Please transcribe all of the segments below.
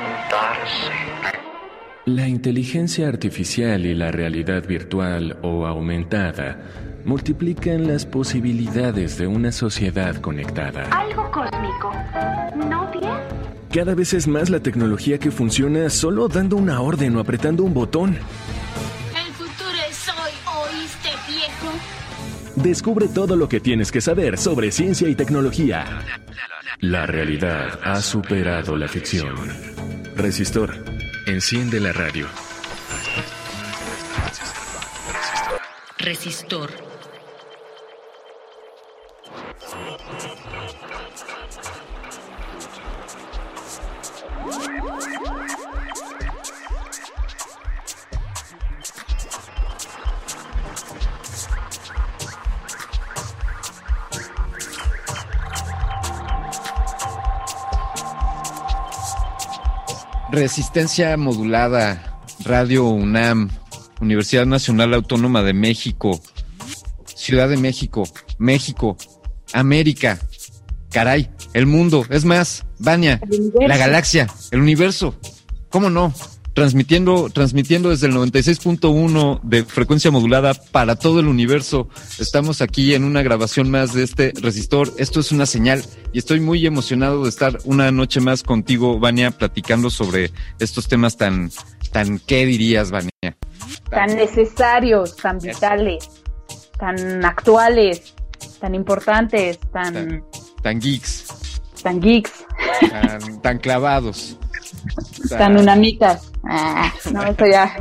Levantarse. La inteligencia artificial y la realidad virtual o aumentada multiplican las posibilidades de una sociedad conectada. Algo cósmico. ¿No bien? Cada vez es más la tecnología que funciona solo dando una orden o apretando un botón. El futuro es hoy, ¿oíste, viejo? Descubre todo lo que tienes que saber sobre ciencia y tecnología. La realidad ha superado la ficción. Resistor. Enciende la radio. Resistor. Resistencia modulada, Radio UNAM, Universidad Nacional Autónoma de México, Ciudad de México, México, América, caray, el mundo, es más, Vania, la galaxia, el universo, ¿cómo no? Transmitiendo, transmitiendo desde el 96.1 de frecuencia modulada para todo el universo. Estamos aquí en una grabación más de este resistor. Esto es una señal y estoy muy emocionado de estar una noche más contigo, Vania, platicando sobre estos temas tan, tan, ¿qué dirías, Vania? tan necesarios, tan vitales, tan actuales, tan importantes, tan, Tan, tan geeks, tan geeks, tan, tan clavados. Tan unamitas. Ah, no, eso ya,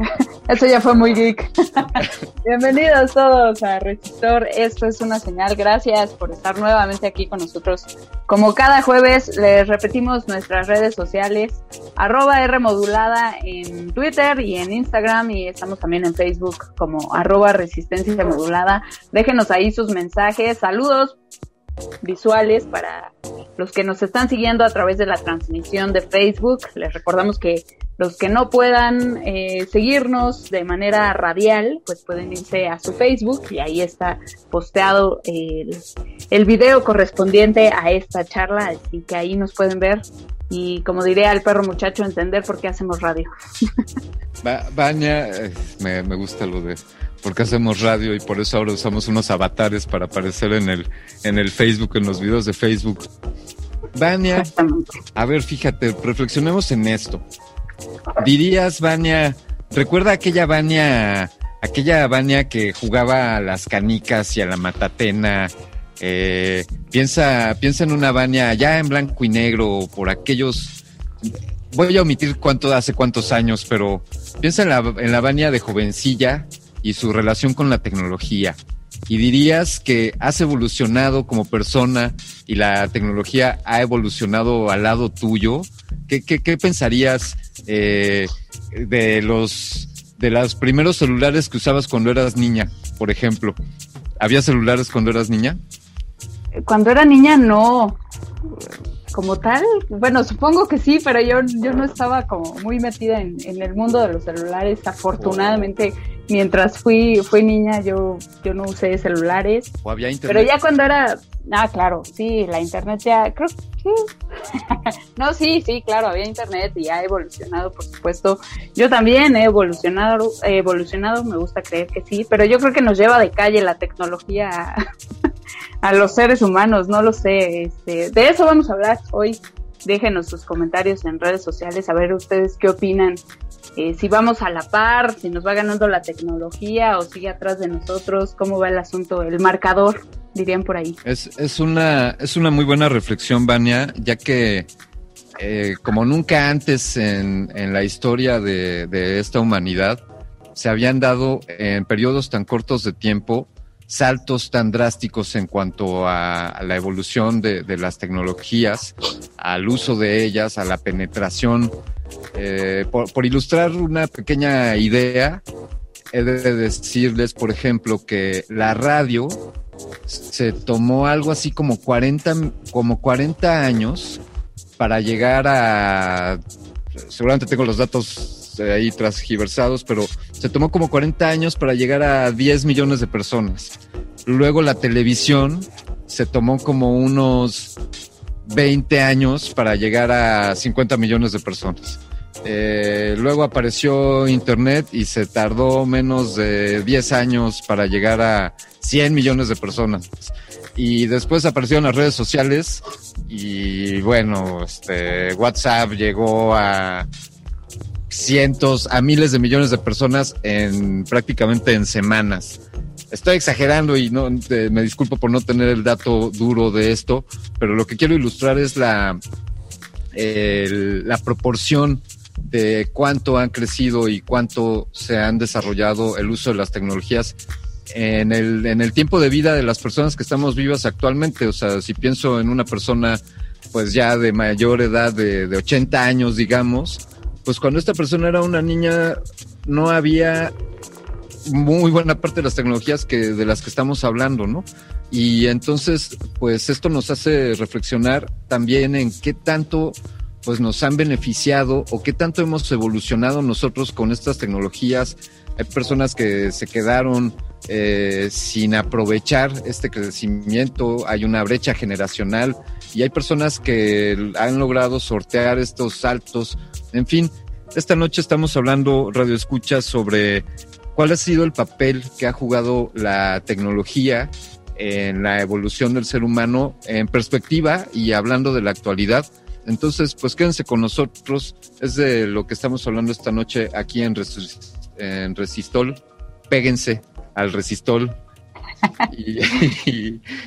eso ya fue muy geek. Bienvenidos todos a Resistor. Esto es una señal. Gracias por estar nuevamente aquí con nosotros. Como cada jueves, les repetimos nuestras redes sociales, arroba R modulada en Twitter y en Instagram y estamos también en Facebook como arroba resistencia modulada. Déjenos ahí sus mensajes, saludos visuales para los que nos están siguiendo a través de la transmisión de Facebook. Les recordamos que los que no puedan eh, seguirnos de manera radial, pues pueden irse a su Facebook y ahí está posteado el, video correspondiente a esta charla, así que ahí nos pueden ver y como diría el perro muchacho, entender por qué hacemos radio. Vania, eh, me gusta lo de porque hacemos radio y por eso ahora usamos unos avatares para aparecer en el, en el Facebook, en los videos de Facebook. Vania, a ver, fíjate, reflexionemos en esto. Dirías, Vania, recuerda aquella Vania, aquella Vania que jugaba a las canicas y a la matatena. eh, piensa, piensa en una Vania ya en blanco y negro por aquellos. Voy a omitir cuánto hace cuántos años, pero piensa en la, en la Vania de jovencilla y su relación con la tecnología. Y dirías que has evolucionado como persona y la tecnología ha evolucionado al lado tuyo. ¿Qué, qué, qué pensarías eh, de los de los primeros celulares que usabas cuando eras niña, por ejemplo? ¿Había celulares cuando eras niña? Cuando era niña, no. como tal, bueno, supongo que sí, pero yo, yo no estaba como muy metida en, el mundo de los celulares. Afortunadamente, mientras fui, fui niña, yo, yo no usé celulares. ¿O había internet? Pero ya cuando era, ah, claro, sí, la internet ya, creo que no, sí, sí, claro, había internet y ha evolucionado, por supuesto. Yo también he evolucionado, he evolucionado, me gusta creer que sí, pero yo creo que nos lleva de calle la tecnología a los seres humanos, no lo sé. Este, de eso vamos a hablar hoy. Déjenos sus comentarios en redes sociales, a ver ustedes qué opinan. Eh, si vamos a la par, si nos va ganando la tecnología o sigue atrás de nosotros, cómo va el asunto, el marcador, dirían por ahí. Es, es, una, es una muy buena reflexión, Vania, ya que eh, como nunca antes en, en la historia de, de esta humanidad, se habían dado en periodos tan cortos de tiempo saltos tan drásticos en cuanto a, la evolución de, las tecnologías, al uso de ellas, a la penetración. Eh, por, ilustrar una pequeña idea, he de decirles, por ejemplo, que la radio se tomó algo así como 40, como 40 años para llegar a, seguramente tengo los datos ahí transgiversados, pero se tomó como 40 años para llegar a 10 millones de personas. Luego la televisión se tomó como unos 20 años para llegar a 50 millones de personas. Eh, luego apareció Internet y se tardó menos de 10 años para llegar a 100 millones de personas. Y después aparecieron las redes sociales y bueno, este, WhatsApp llegó a cientos a miles de millones de personas en prácticamente en semanas. Estoy exagerando y no me disculpo por no tener el dato duro de esto, pero lo que quiero ilustrar es la la proporción de cuánto han crecido y cuánto se han desarrollado el uso de las tecnologías en el, en el tiempo de vida de las personas que estamos vivas actualmente. O sea, si pienso en una persona pues ya de mayor edad, de, de 80 años, digamos, pues cuando esta persona era una niña no había muy buena parte de las tecnologías que de las que estamos hablando, ¿no? Y entonces, pues esto nos hace reflexionar también en qué tanto pues nos han beneficiado o qué tanto hemos evolucionado nosotros con estas tecnologías. Hay personas que se quedaron eh, sin aprovechar este crecimiento, hay una brecha generacional y hay personas que han logrado sortear estos saltos. En fin, esta noche estamos hablando, Radio Escucha, sobre cuál ha sido el papel que ha jugado la tecnología en la evolución del ser humano en perspectiva y hablando de la actualidad. Entonces, pues quédense con nosotros, es de lo que estamos hablando esta noche aquí en, en Resistol. Péguense al Resistol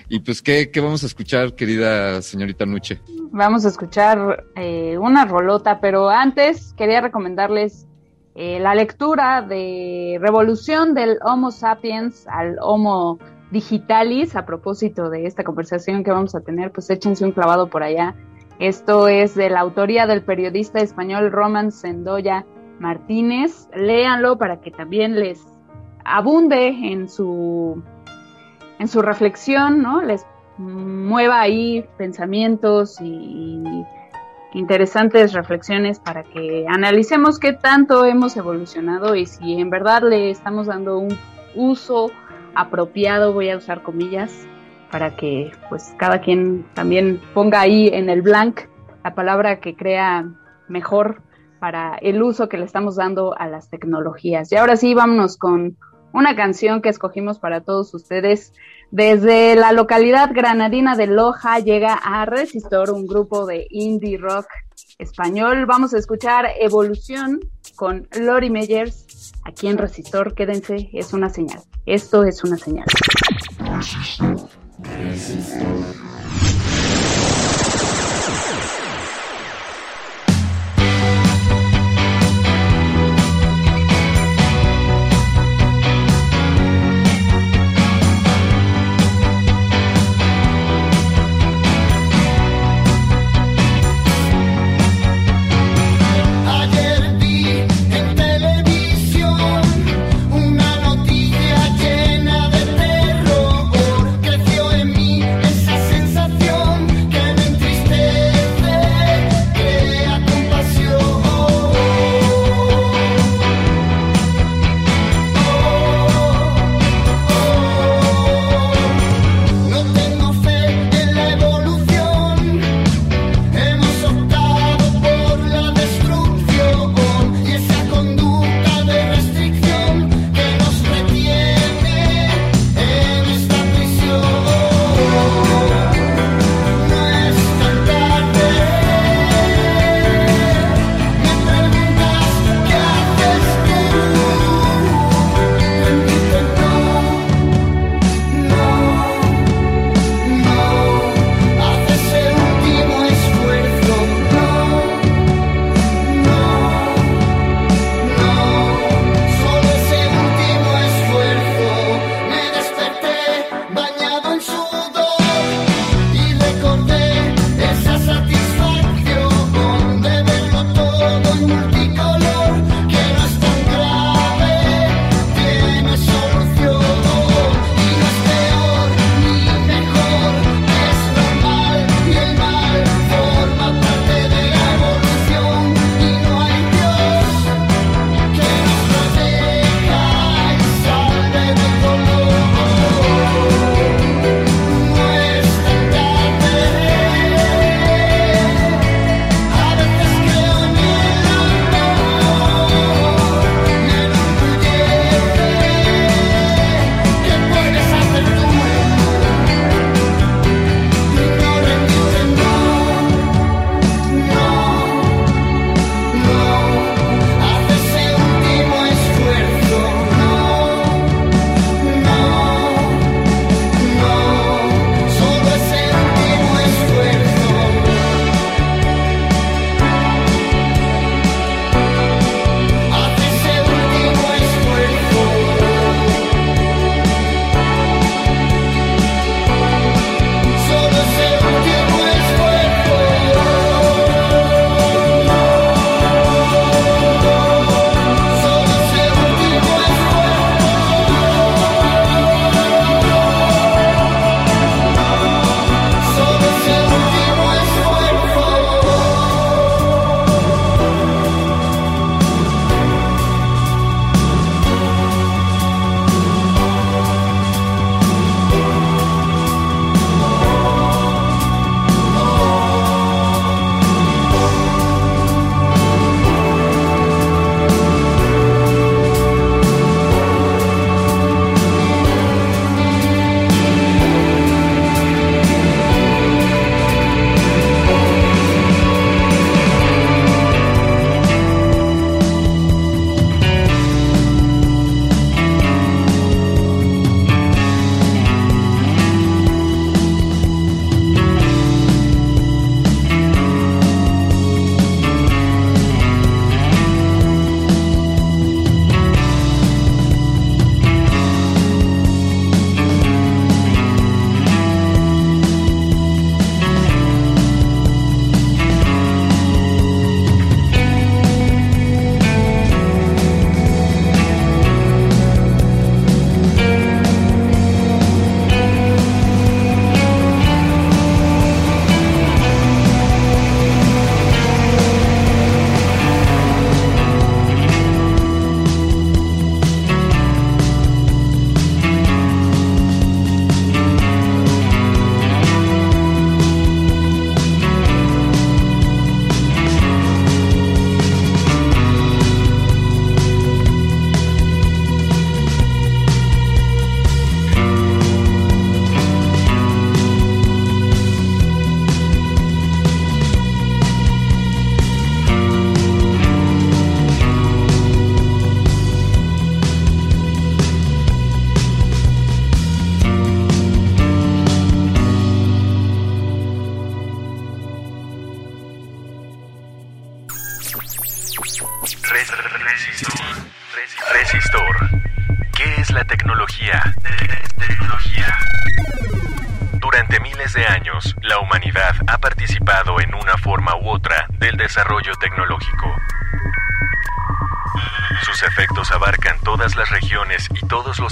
y, pues, ¿qué, vamos a escuchar, querida señorita Nuche? Vamos a escuchar eh, una rolota, pero antes quería recomendarles eh, la lectura de Revolución del Homo sapiens al Homo digitalis. A propósito de esta conversación que vamos a tener, pues échense un clavado por allá. Esto es de la autoría del periodista español Roman Sendoya Martínez. Léanlo para que también les abunde en su en su reflexión, ¿no? Les mueva ahí pensamientos y, interesantes reflexiones para que analicemos qué tanto hemos evolucionado y si en verdad le estamos dando un uso apropiado, voy a usar comillas, para que pues cada quien también ponga ahí en el blank la palabra que crea mejor para el uso que le estamos dando a las tecnologías. Y ahora sí, vámonos con una canción que escogimos para todos ustedes. Desde la localidad granadina de Loja llega a Resistor, un grupo de indie rock español. Vamos a escuchar Evolución con Lori Meyers. Aquí en Resistor, quédense, es una señal. Esto es una señal. Una noticia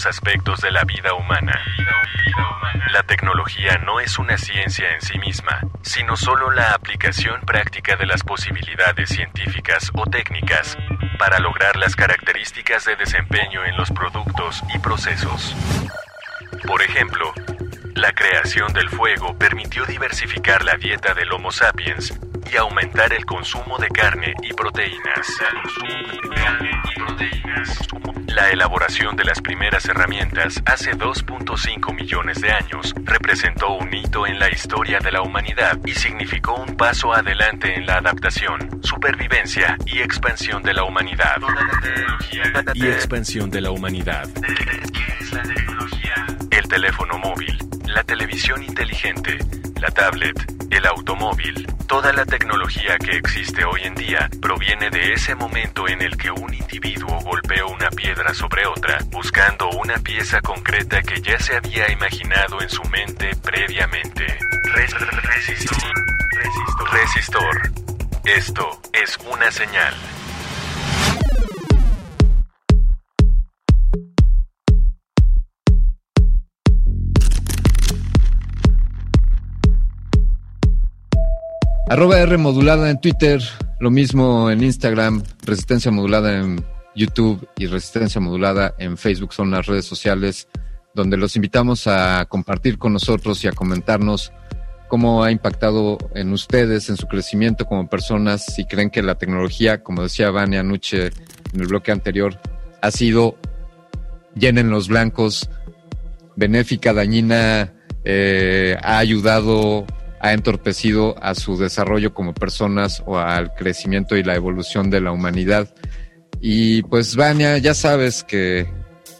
aspectos de la vida humana. La tecnología no es una ciencia en sí misma, sino solo la aplicación práctica de las posibilidades científicas o técnicas para lograr las características de desempeño en los productos y procesos. Por ejemplo, la creación del fuego permitió diversificar la dieta del Homo sapiens y aumentar el consumo de carne y proteínas. La elaboración de las primeras herramientas hace 2.5 millones de años representó un hito en la historia de la humanidad y significó un paso adelante en la adaptación, supervivencia y expansión de la humanidad. Y expansión de la humanidad. ¿Qué es la tecnología? El teléfono móvil, la televisión inteligente, la tablet, el automóvil, toda la tecnología que existe hoy en día proviene de ese momento en el que un individuo golpeó una piedra sobre otra, buscando una pieza concreta que ya se había imaginado en su mente previamente. resistor. Resistor. Esto es una señal. Arroba R modulada en Twitter, lo mismo en Instagram, Resistencia modulada en YouTube y Resistencia modulada en Facebook son las redes sociales donde los invitamos a compartir con nosotros y a comentarnos cómo ha impactado en ustedes, en su crecimiento como personas, si creen que la tecnología, como decía Vania Nuche en el bloque anterior, ha sido llena en los blancos, benéfica, dañina, eh, ha ayudado ha entorpecido a su desarrollo como personas o al crecimiento y la evolución de la humanidad. Y pues, Vania, ya sabes que,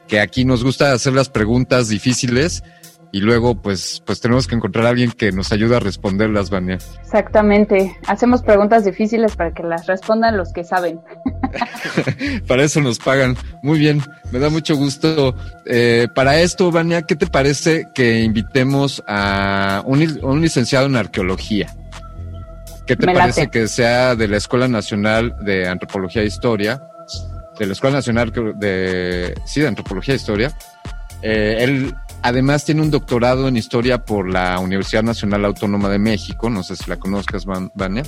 que aquí nos gusta hacer las preguntas difíciles y luego pues, pues tenemos que encontrar a alguien que nos ayude a responderlas, Vania. Exactamente. Hacemos preguntas difíciles para que las respondan los que saben. para eso nos pagan. Muy bien, me da mucho gusto. Eh, para esto, Vania, ¿qué te parece que invitemos a un, un licenciado en arqueología? ¿Qué te parece que sea de la Escuela Nacional de Antropología e Historia? De la Escuela Nacional de, sí, de Antropología e Historia. Eh, él Además tiene un doctorado en historia por la Universidad Nacional Autónoma de México, no sé si la conozcas, Vania.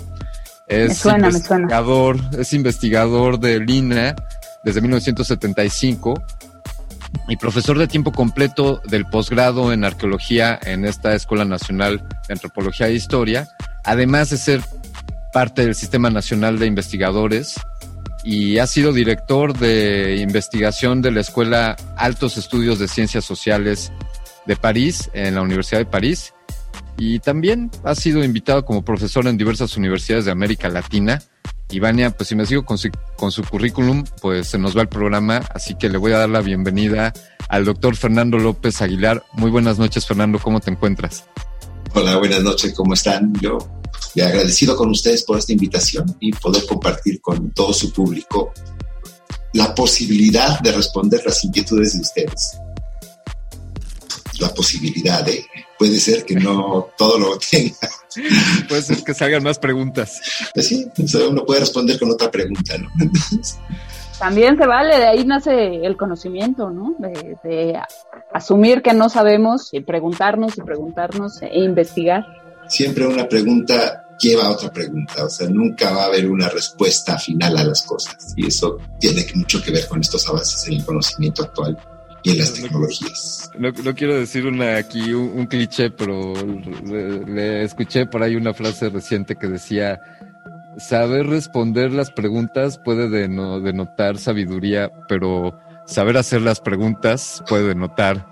Es me suena, investigador, me suena. Es investigador del INA desde 1975 y profesor de tiempo completo del posgrado en arqueología en esta Escuela Nacional de Antropología e Historia, además de ser parte del Sistema Nacional de Investigadores y ha sido director de investigación de la Escuela Altos Estudios de Ciencias Sociales de París, en la Universidad de París. Y también ha sido invitado como profesor en diversas universidades de América Latina. Y Vania, pues si me sigo con su, con su currículum, pues se nos va el programa, así que le voy a dar la bienvenida al doctor Fernando López Aguilar. Muy buenas noches, Fernando, ¿cómo te encuentras? Hola, buenas noches, ¿cómo están? Yo y agradecido con ustedes por esta invitación y poder compartir con todo su público la posibilidad de responder las inquietudes de ustedes. La posibilidad, ¿eh? Puede ser que no todo lo tenga. Puede ser que salgan más preguntas. Pues sí, uno puede responder con otra pregunta, ¿no? También se vale, de ahí nace el conocimiento, ¿no? De, de asumir que no sabemos y preguntarnos y preguntarnos e investigar siempre una pregunta lleva a otra pregunta, o sea, nunca va a haber una respuesta final a las cosas. Y eso tiene mucho que ver con estos avances en el conocimiento actual y en las tecnologías. No, quiero decir una aquí un, cliché, pero le, escuché por ahí una frase reciente que decía, saber responder las preguntas puede denotar sabiduría, pero saber hacer las preguntas puede denotar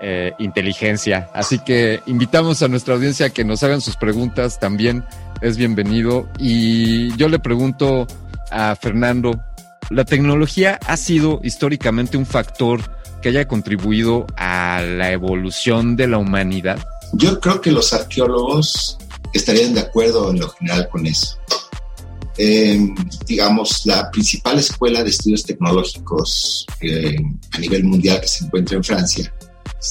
eh, inteligencia. Así que invitamos a nuestra audiencia a que nos hagan sus preguntas también. Es bienvenido. Y yo le pregunto a Fernando, ¿la tecnología ha sido históricamente un factor que haya contribuido a la evolución de la humanidad? Yo creo que los arqueólogos estarían de acuerdo en lo general con eso. digamos, la principal escuela de estudios tecnológicos a nivel mundial que se encuentra en Francia.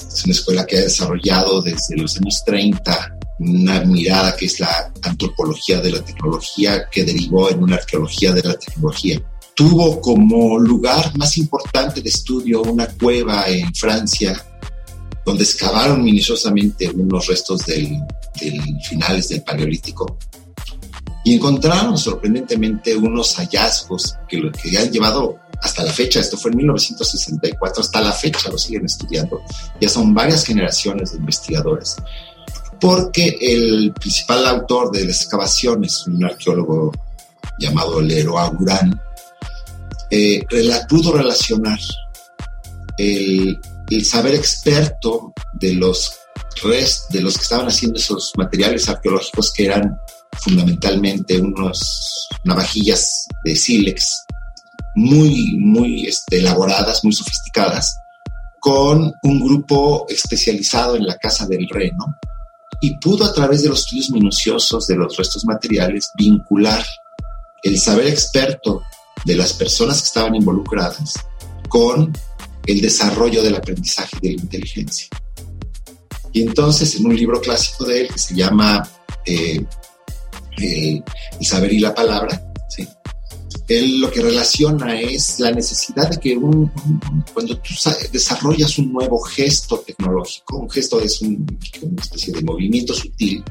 Es una escuela que ha desarrollado desde los años 30 una mirada que es la antropología de la tecnología que derivó en una arqueología de la tecnología. Tuvo como lugar más importante de estudio una cueva en Francia donde excavaron minuciosamente unos restos del, finales del Paleolítico y encontraron sorprendentemente unos hallazgos que, que han llevado hasta la fecha, esto fue en 1964, hasta la fecha lo siguen estudiando, ya son varias generaciones de investigadores, porque el principal autor de las excavaciones, un arqueólogo llamado Leroy Agurán, eh, pudo relacionar el, saber experto de los, res, de los que estaban haciendo esos materiales arqueológicos que eran fundamentalmente unos navajillas de sílex muy, muy este, elaboradas, muy sofisticadas, con un grupo especializado en la Casa del Reno y pudo a través de los estudios minuciosos de los restos materiales vincular el saber experto de las personas que estaban involucradas con el desarrollo del aprendizaje de la inteligencia. Y entonces en un libro clásico de él que se llama eh, eh, El saber y la palabra, él lo que relaciona es la necesidad de que un, cuando tú desarrollas un nuevo gesto tecnológico, un gesto es una especie de movimiento sutil,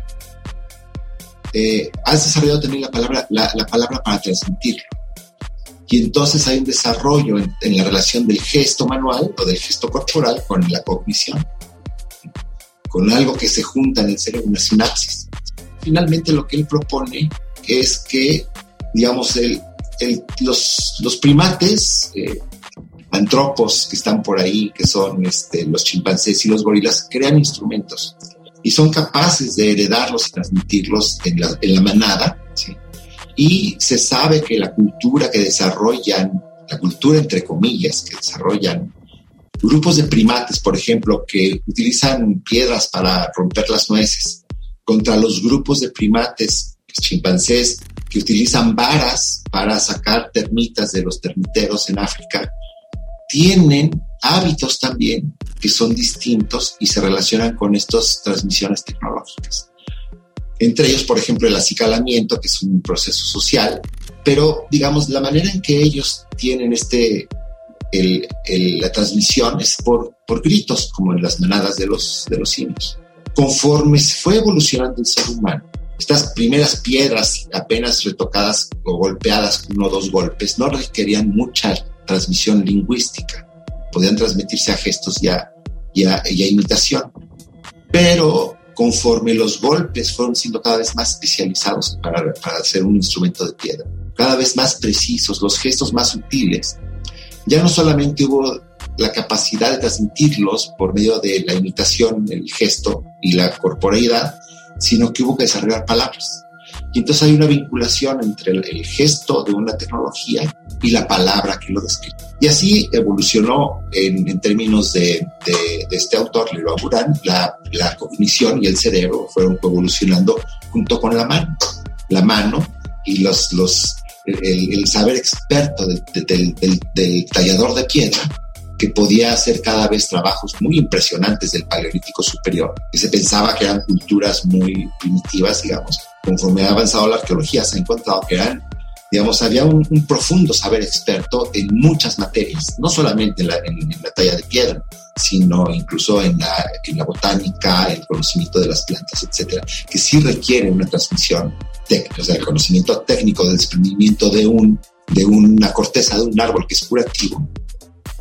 eh, has desarrollado también la palabra, la, palabra para transmitirlo. Y entonces hay un desarrollo en, la relación del gesto manual o del gesto corporal con la cognición, con algo que se junta en el cerebro, una sinapsis. Finalmente lo que él propone es que, digamos, el, los, los, primates, eh, antropos que están por ahí, que son este, los chimpancés y los gorilas, crean instrumentos y son capaces de heredarlos y transmitirlos en la, en la manada. Y se sabe que la cultura que desarrollan, la cultura entre comillas, que desarrollan grupos de primates, por ejemplo, que utilizan piedras para romper las nueces, contra los grupos de primates, chimpancés, que utilizan varas para sacar termitas de los termiteros en África, tienen hábitos también que son distintos y se relacionan con estas transmisiones tecnológicas. Entre ellos, por ejemplo, el acicalamiento, que es un proceso social, pero digamos, la manera en que ellos tienen este, la transmisión es por, por gritos, como en las manadas de los, de los simios. Conforme fue evolucionando el ser humano, estas primeras piedras apenas retocadas o golpeadas uno o dos golpes no requerían mucha transmisión lingüística, podían transmitirse a gestos y a, imitación. Pero conforme los golpes fueron siendo cada vez más especializados para, para hacer un instrumento de piedra, cada vez más precisos, los gestos más sutiles, ya no solamente hubo la capacidad de transmitirlos por medio de la imitación, el gesto y la corporeidad, sino que hubo que desarrollar palabras. Y entonces hay una vinculación entre el, gesto de una tecnología y la palabra que lo describe. Y así evolucionó en, términos de, este autor, Leroy Aburán, la, la cognición y el cerebro fueron evolucionando junto con la mano. La mano y los, los, el, saber experto del tallador de piedra que podía hacer cada vez trabajos muy impresionantes del Paleolítico Superior, que se pensaba que eran culturas muy primitivas, digamos. Conforme ha avanzado la arqueología, se ha encontrado que eran, digamos, había un, profundo saber experto en muchas materias, no solamente en la, talla de piedra, sino incluso en la, en la botánica, el conocimiento de las plantas, etcétera, que sí requiere una transmisión técnica, o sea, el conocimiento técnico del desprendimiento de un de una corteza de un árbol que es curativo,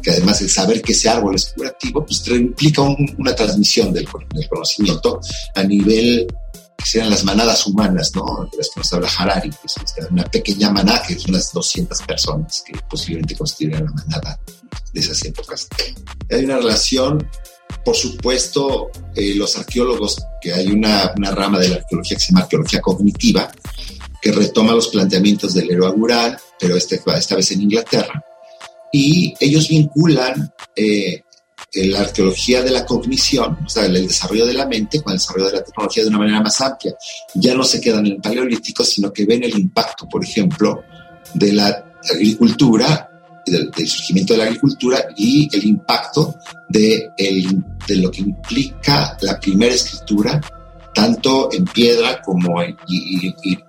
que además el saber que ese árbol es curativo, pues implica una transmisión del, conocimiento a nivel que sean las manadas humanas, ¿no? De las que nos habla Harari, que es una pequeña manada, que es unas 200 personas que posiblemente constituyen la manada de esas épocas. Hay una relación, por supuesto, eh, los arqueólogos, que hay una, una, rama de la arqueología que se llama arqueología cognitiva, que retoma los planteamientos del héroe Agural, pero este, esta vez en Inglaterra, y ellos vinculan eh, la arqueología de la cognición, o sea, el desarrollo de la mente con el desarrollo de la tecnología de una manera más amplia. Ya no se quedan en el paleolítico, sino que ven el impacto, por ejemplo, de la agricultura, del, surgimiento de la agricultura y el impacto de, de lo que implica la primera escritura, tanto en piedra como en,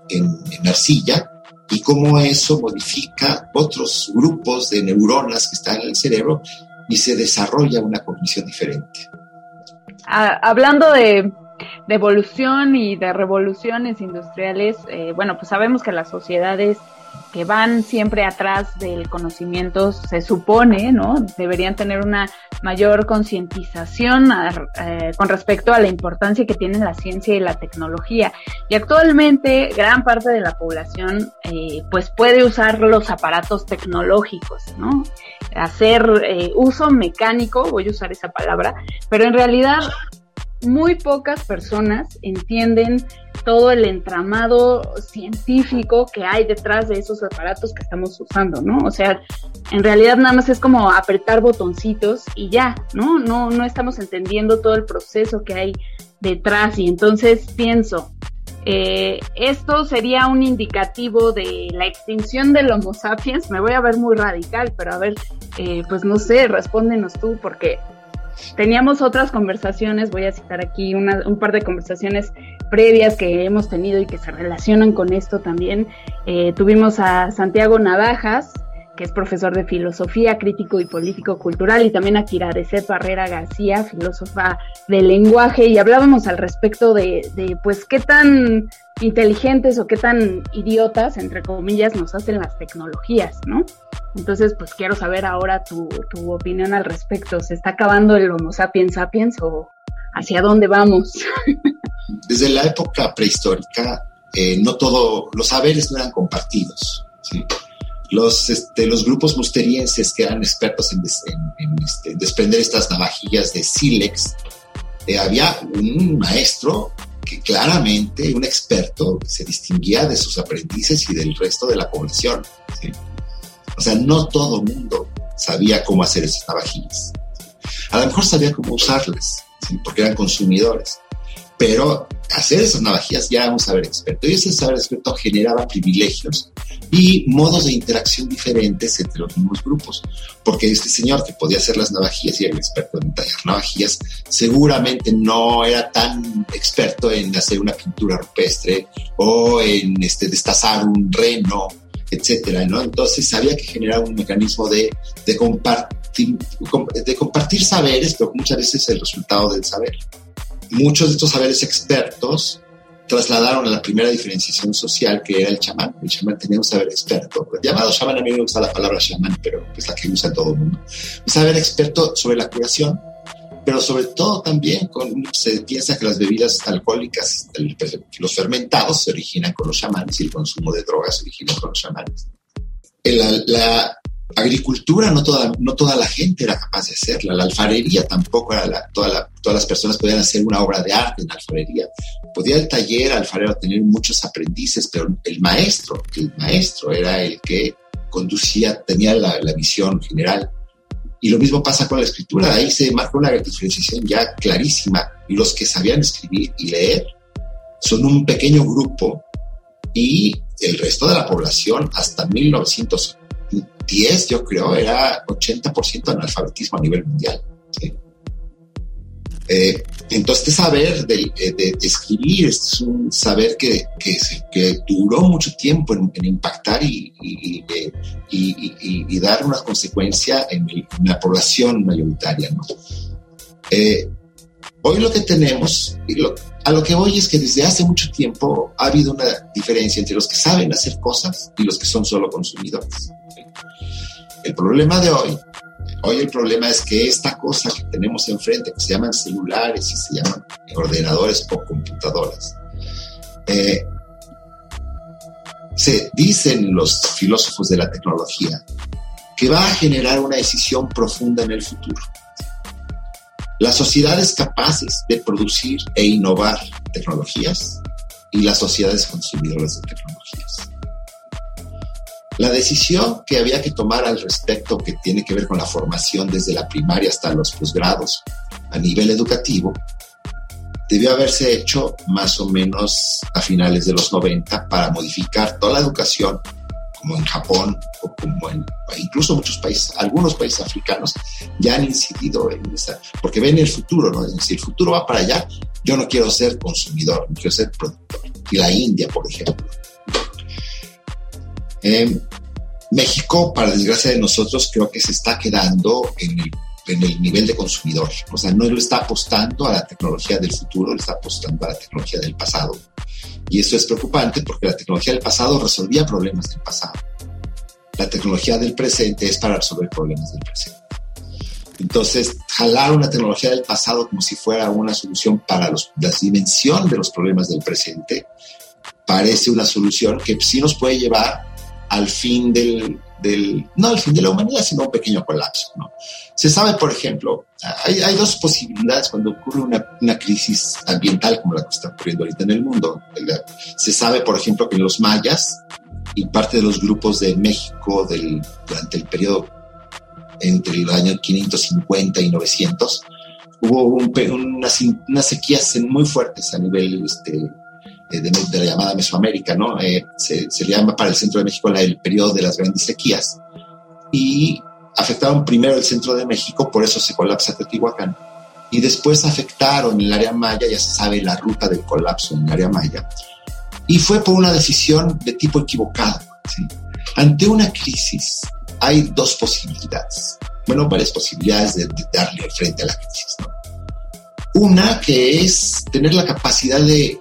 en arcilla, y cómo eso modifica otros grupos de neuronas que están en el cerebro y se desarrolla una cognición diferente. Ah, hablando de, evolución y de revoluciones industriales, eh, bueno, pues sabemos que las sociedades que van siempre atrás del conocimiento, se supone, ¿no? Deberían tener una mayor concientización eh, con respecto a la importancia que tiene la ciencia y la tecnología. Y actualmente gran parte de la población, eh, pues puede usar los aparatos tecnológicos, ¿no? Hacer eh, uso mecánico, voy a usar esa palabra, pero en realidad muy pocas personas entienden todo el entramado científico que hay detrás de esos aparatos que estamos usando, ¿no? O sea, en realidad nada más es como apretar botoncitos y ya, ¿no? No, no estamos entendiendo todo el proceso que hay detrás y entonces pienso, eh, esto sería un indicativo de la extinción del Homo sapiens. Me voy a ver muy radical, pero a ver, eh, pues no sé, respóndenos tú, porque teníamos otras conversaciones, voy a citar aquí un par de conversaciones previas que hemos tenido y que se relacionan con esto también. Eh, tuvimos a Santiago Navajas, es profesor de filosofía, crítico y político cultural, y también a Kiradeset Barrera García, filósofa del lenguaje, y hablábamos al respecto de, de, pues, qué tan inteligentes o qué tan idiotas, entre comillas, nos hacen las tecnologías, ¿no? Entonces, pues quiero saber ahora tu, tu opinión al respecto. ¿Se está acabando el Homo sapiens sapiens o hacia dónde vamos? Desde la época prehistórica, eh, no todo, los saberes no eran compartidos. ¿sí? Los, este, los grupos musterienses que eran expertos en, este, desprender estas navajillas de sílex, eh, había un maestro que claramente, un experto, se distinguía de sus aprendices y del resto de la población. O sea, no todo mundo sabía cómo hacer esas navajillas. A lo mejor sabía cómo usarlas, porque eran consumidores. Pero hacer esas navajillas ya era un saber experto. Y ese saber experto generaba privilegios y modos de interacción diferentes entre los mismos grupos. Porque este señor que podía hacer las navajillas y era el experto en tallar navajillas, seguramente no era tan experto en hacer una pintura rupestre o en este, destazar un reno etcétera, ¿no? Entonces había que generar un mecanismo de, de, compartir, de compartir saberes, pero muchas veces el resultado del saber. Muchos de estos saberes expertos trasladaron a la primera diferenciación social que era el chamán. El chamán tenía un saber experto, llamado chamán, a mí me gusta la palabra chamán, pero es la que usa todo el mundo. Un saber experto sobre la curación, pero sobre todo también con, se piensa que las bebidas alcohólicas, los fermentados se originan con los chamanes y el consumo de drogas se origina con los chamanes. La, agricultura no toda, no toda la gente era capaz de hacerla, la alfarería tampoco era la, toda todas las personas podían hacer una obra de arte en alfarería. Podía el taller alfarero tener muchos aprendices, pero el maestro, el maestro era el que conducía, tenía la, la visión general y lo mismo pasa con la escritura, ahí se marcó una diferenciación ya clarísima. Y los que sabían escribir y leer son un pequeño grupo y el resto de la población hasta 1910 yo creo era 80% analfabetismo a nivel mundial. Eh, entonces, este saber eh, de, escribir es un saber que, que, duró mucho tiempo en, impactar y, y, dar una consecuencia en, la población mayoritaria. Eh, hoy lo que tenemos, a lo que voy es que desde hace mucho tiempo ha habido una diferencia entre los que saben hacer cosas y los que son solo consumidores. El problema de hoy Hoy el problema es que esta cosa que tenemos enfrente, que se llaman celulares y se llaman ordenadores o computadoras, eh, se dicen los filósofos de la tecnología que va a generar una decisión profunda en el futuro. Las sociedades capaces de producir e innovar tecnologías y las sociedades consumidoras de tecnologías. La decisión que había que tomar al respecto, que tiene que ver con la formación desde la primaria hasta los posgrados a nivel educativo, debió haberse hecho más o menos a finales de los 90 para modificar toda la educación, como en Japón o como en incluso muchos países, algunos países africanos ya han incidido en esta, porque ven el futuro, ¿no? Si el futuro va para allá, yo no quiero ser consumidor, quiero ser productor. Y la India, por ejemplo. Eh, México, para desgracia de nosotros, creo que se está quedando en el en el nivel de consumidor. O sea, no lo está apostando a la tecnología del futuro, le está apostando a la tecnología del pasado. Y eso es preocupante porque la tecnología del pasado resolvía problemas del pasado. La tecnología del presente es para resolver problemas del presente. Entonces, jalar una tecnología del pasado como si fuera una solución para los, la dimensión de los problemas del presente parece una solución que sí nos puede llevar al fin del, del, no al fin de la humanidad, sino un pequeño colapso. ¿no? Se sabe, por ejemplo, hay, hay dos posibilidades cuando ocurre una, una, crisis ambiental como la que está ocurriendo ahorita en el mundo. Se sabe, por ejemplo, que los mayas y parte de los grupos de México del, durante el periodo entre el año 550 y 900, hubo un, unas, unas sequías muy fuertes a nivel este, de, de, la llamada Mesoamérica, ¿no? Eh, se, se, llama para el centro de México el periodo de las grandes sequías. Y afectaron primero el centro de México, por eso se colapsa Teotihuacán. Y después afectaron el área maya, ya se sabe la ruta del colapso en el área maya. Y fue por una decisión de tipo equivocado. ¿sí? Ante una crisis hay dos posibilidades, bueno, varias posibilidades de, de darle frente a la crisis. ¿no? Una que es tener la capacidad de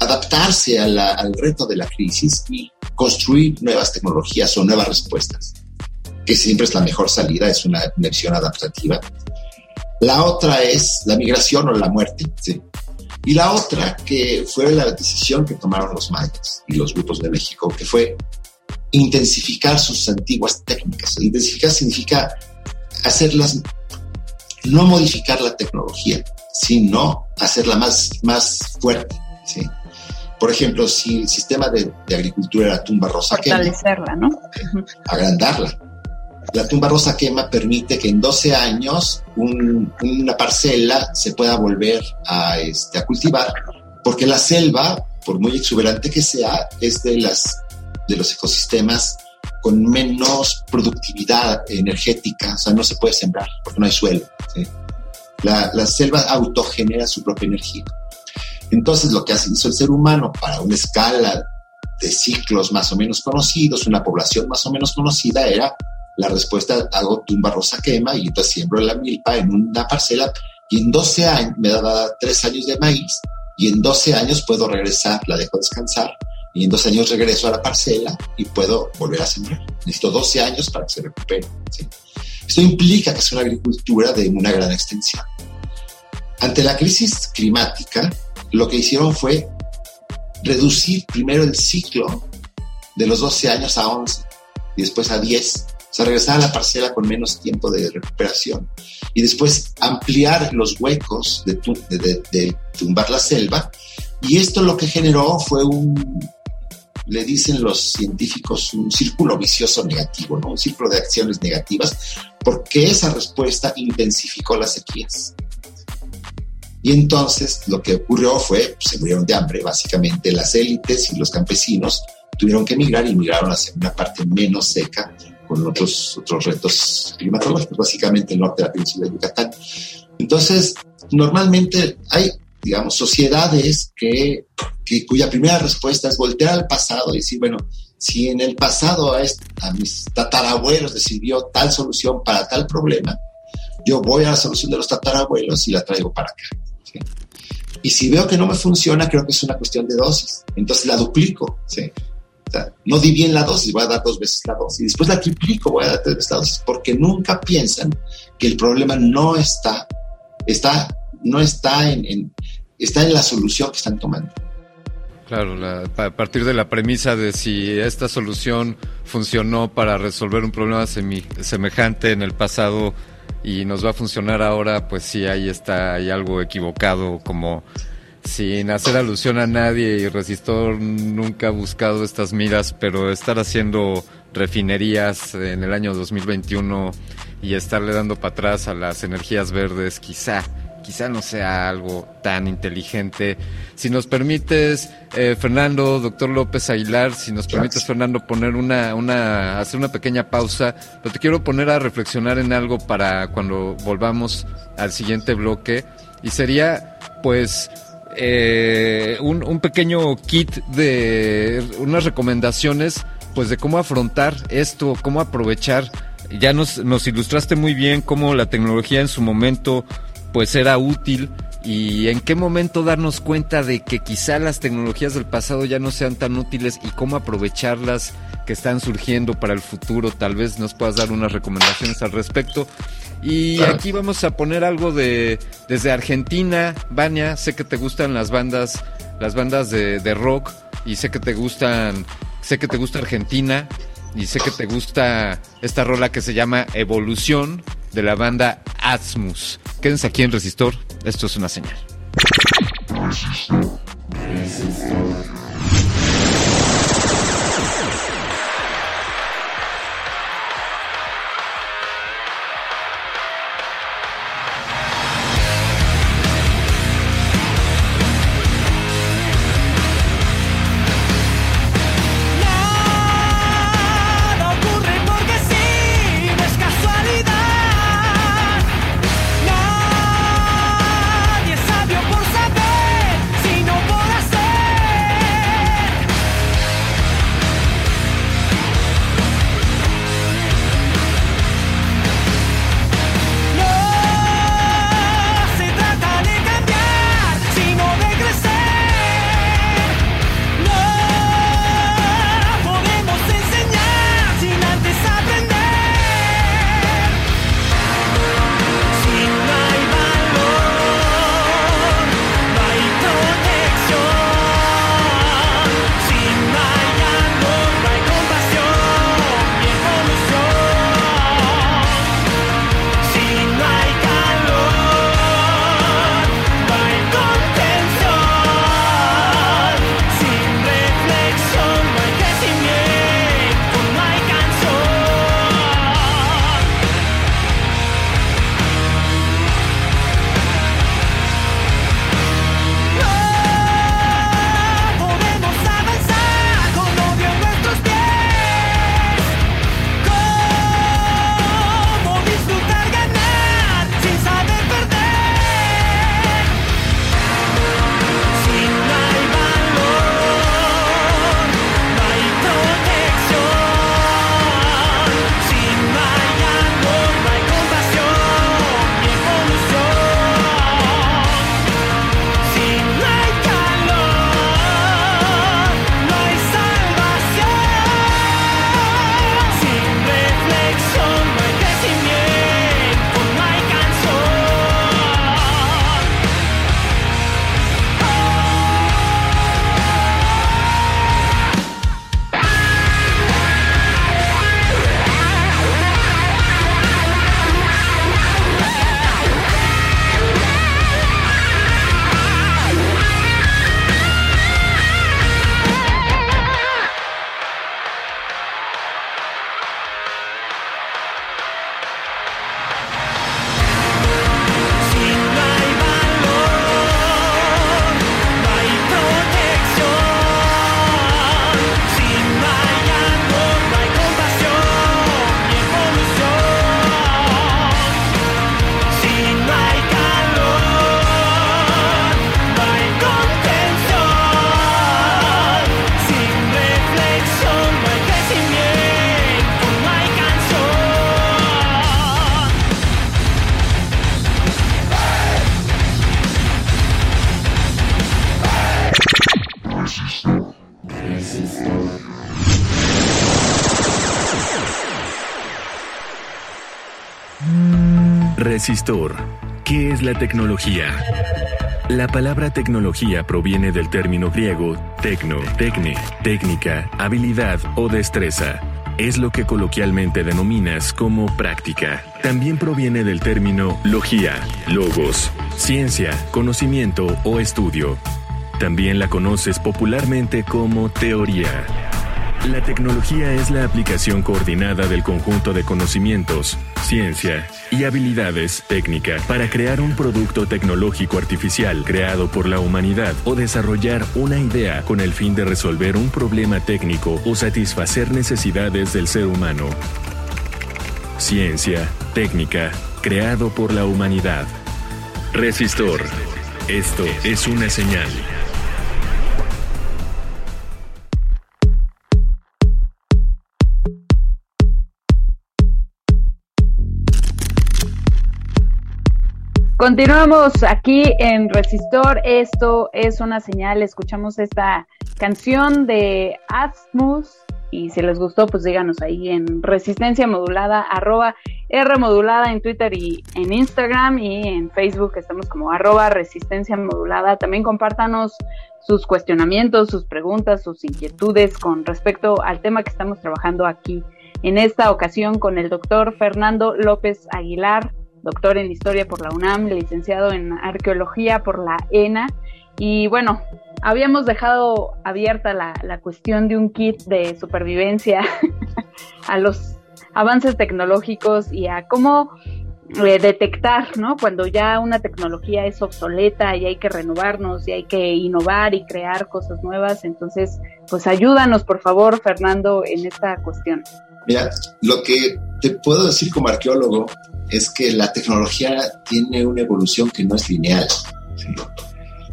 adaptarse al reto de la crisis y construir nuevas tecnologías o nuevas respuestas, que siempre es la mejor salida, es una, visión adaptativa. La otra es la migración o la muerte. Y la otra que fue la decisión que tomaron los mayas y los grupos de México, que fue intensificar sus antiguas técnicas. Intensificar significa hacerlas no modificar la tecnología, sino hacerla más, más fuerte. ¿sí? Por ejemplo, si el sistema de, de agricultura era tumba rosa Fortalecerla, quema, ¿no? Agrandarla. La tumba rosa quema permite que en 12 años un, una parcela se pueda volver a, este, a cultivar, porque la selva, por muy exuberante que sea, es de, las, de los ecosistemas con menos productividad energética, o sea, no se puede sembrar porque no hay suelo. ¿sí? La, la, selva autogenera su propia energía. Entonces, lo que hizo el ser humano para una escala de ciclos más o menos conocidos, una población más o menos conocida, era la respuesta, hago tumba rosa quema y entonces siembro la milpa en una parcela y en 12 años, me da 3 años de maíz y en 12 años puedo regresar, la dejo descansar y en dos años regreso a la parcela y puedo volver a sembrar. Necesito 12 años para que se recupere. ¿sí? Esto implica que es una agricultura de una gran extensión. Ante la crisis climática, lo que hicieron fue reducir primero el ciclo de los 12 años a 11 y después a 10. O sea, regresar a la parcela con menos tiempo de recuperación y después ampliar los huecos de, de, de, de tumbar la selva. Y esto lo que generó fue un, le dicen los científicos un círculo vicioso negativo, ¿no? un círculo de acciones negativas, porque esa respuesta intensificó las sequías. Y entonces lo que ocurrió fue, pues, se murieron de hambre, básicamente las élites y los campesinos tuvieron que emigrar y migraron hacia una parte menos seca con otros, otros retos climatológicos, básicamente el norte de la península de Yucatán. Entonces, normalmente hay digamos, sociedades que, que, cuya primera respuesta es voltear al pasado y decir, bueno, si en el pasado a, este, a mis tatarabuelos sirvió tal solución para tal problema, yo voy a la solución de los tatarabuelos y la traigo para acá. ¿sí? Y si veo que no me funciona, creo que es una cuestión de dosis. Entonces la duplico. ¿sí? O sea, no di bien la dosis, voy a dar dos veces la dosis. Después la triplico, voy a dar tres veces la dosis. Porque nunca piensan que el problema no está, está no está en, en, está en la solución que están tomando. Claro, la, a partir de la premisa de si esta solución funcionó para resolver un problema semejante en el pasado y nos va a funcionar ahora, pues sí, ahí está, hay algo equivocado, como sin hacer alusión a nadie y Resistor nunca ha buscado estas miras, pero estar haciendo refinerías en el año 2021 y estarle dando para atrás a las energías verdes, quizá, quizá no sea algo tan inteligente. Si nos permites, eh, Fernando, doctor López Aguilar, si nos permites, Fernando, poner una, una, hacer una pequeña pausa, pero te quiero poner a reflexionar en algo para cuando volvamos al siguiente bloque, y sería, pues, eh, un, un pequeño kit de unas recomendaciones pues de cómo afrontar esto, cómo aprovechar. Ya nos, nos ilustraste muy bien cómo la tecnología en su momento pues era útil y en qué momento darnos cuenta de que quizá las tecnologías del pasado ya no sean tan útiles y cómo aprovecharlas que están surgiendo para el futuro. Tal vez nos puedas dar unas recomendaciones al respecto. Y aquí vamos a poner algo de desde Argentina, Vania, sé que te gustan las bandas, las bandas de, de rock y sé que te gustan sé que te gusta Argentina y sé que te gusta esta rola que se llama Evolución de la banda Atmos. Quédense aquí en Resistor, esto es una señal. Nada Resistor. ¿Qué es la tecnología? La palabra tecnología proviene del término griego tecno, tecne, técnica, habilidad o destreza. es lo que coloquialmente denominas como práctica. También proviene del término logía, logos, ciencia, conocimiento o estudio. También la conoces popularmente como teoría. La tecnología es la aplicación coordinada del conjunto de conocimientos, ciencia y habilidades técnicas para crear un producto tecnológico artificial creado por la humanidad o desarrollar una idea con el fin de resolver un problema técnico o satisfacer necesidades del ser humano. Ciencia, técnica, creado por la humanidad. Resistor. Esto es una señal. Continuamos aquí en Resistor. Esto es una señal. Escuchamos esta canción de Asmus. Y si les gustó, pues díganos ahí en Resistencia Modulada, arroba R Modulada en Twitter y en Instagram y en Facebook estamos como arroba Resistencia Modulada. También compártanos sus cuestionamientos, sus preguntas, sus inquietudes con respecto al tema que estamos trabajando aquí. En esta ocasión con el doctor Fernando López Aguilar, doctor en Historia por la UNAM, licenciado en Arqueología por la ENA. Y bueno, habíamos dejado abierta la, la cuestión de un kit de supervivencia a los avances tecnológicos y a cómo eh, detectar, ¿no? Cuando ya una tecnología es obsoleta y hay que renovarnos y hay que innovar y crear cosas nuevas. Entonces, pues ayúdanos, por favor, Fernando, en esta cuestión. Mira, lo que te puedo decir como arqueólogo es que la tecnología tiene una evolución que no es lineal.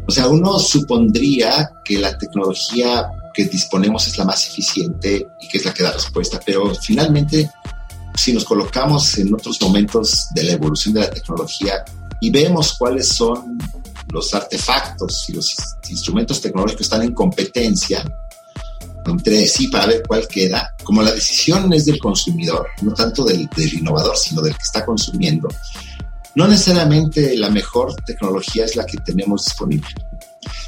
O sea, uno supondría que la tecnología que disponemos es la más eficiente y que es la que da respuesta, pero finalmente, si nos colocamos en otros momentos de la evolución de la tecnología y vemos cuáles son los artefactos y los instrumentos tecnológicos que están en competencia, entre sí para ver cuál queda, como la decisión es del consumidor, no tanto del, del, innovador, sino del que está consumiendo, no necesariamente la mejor tecnología es la que tenemos disponible.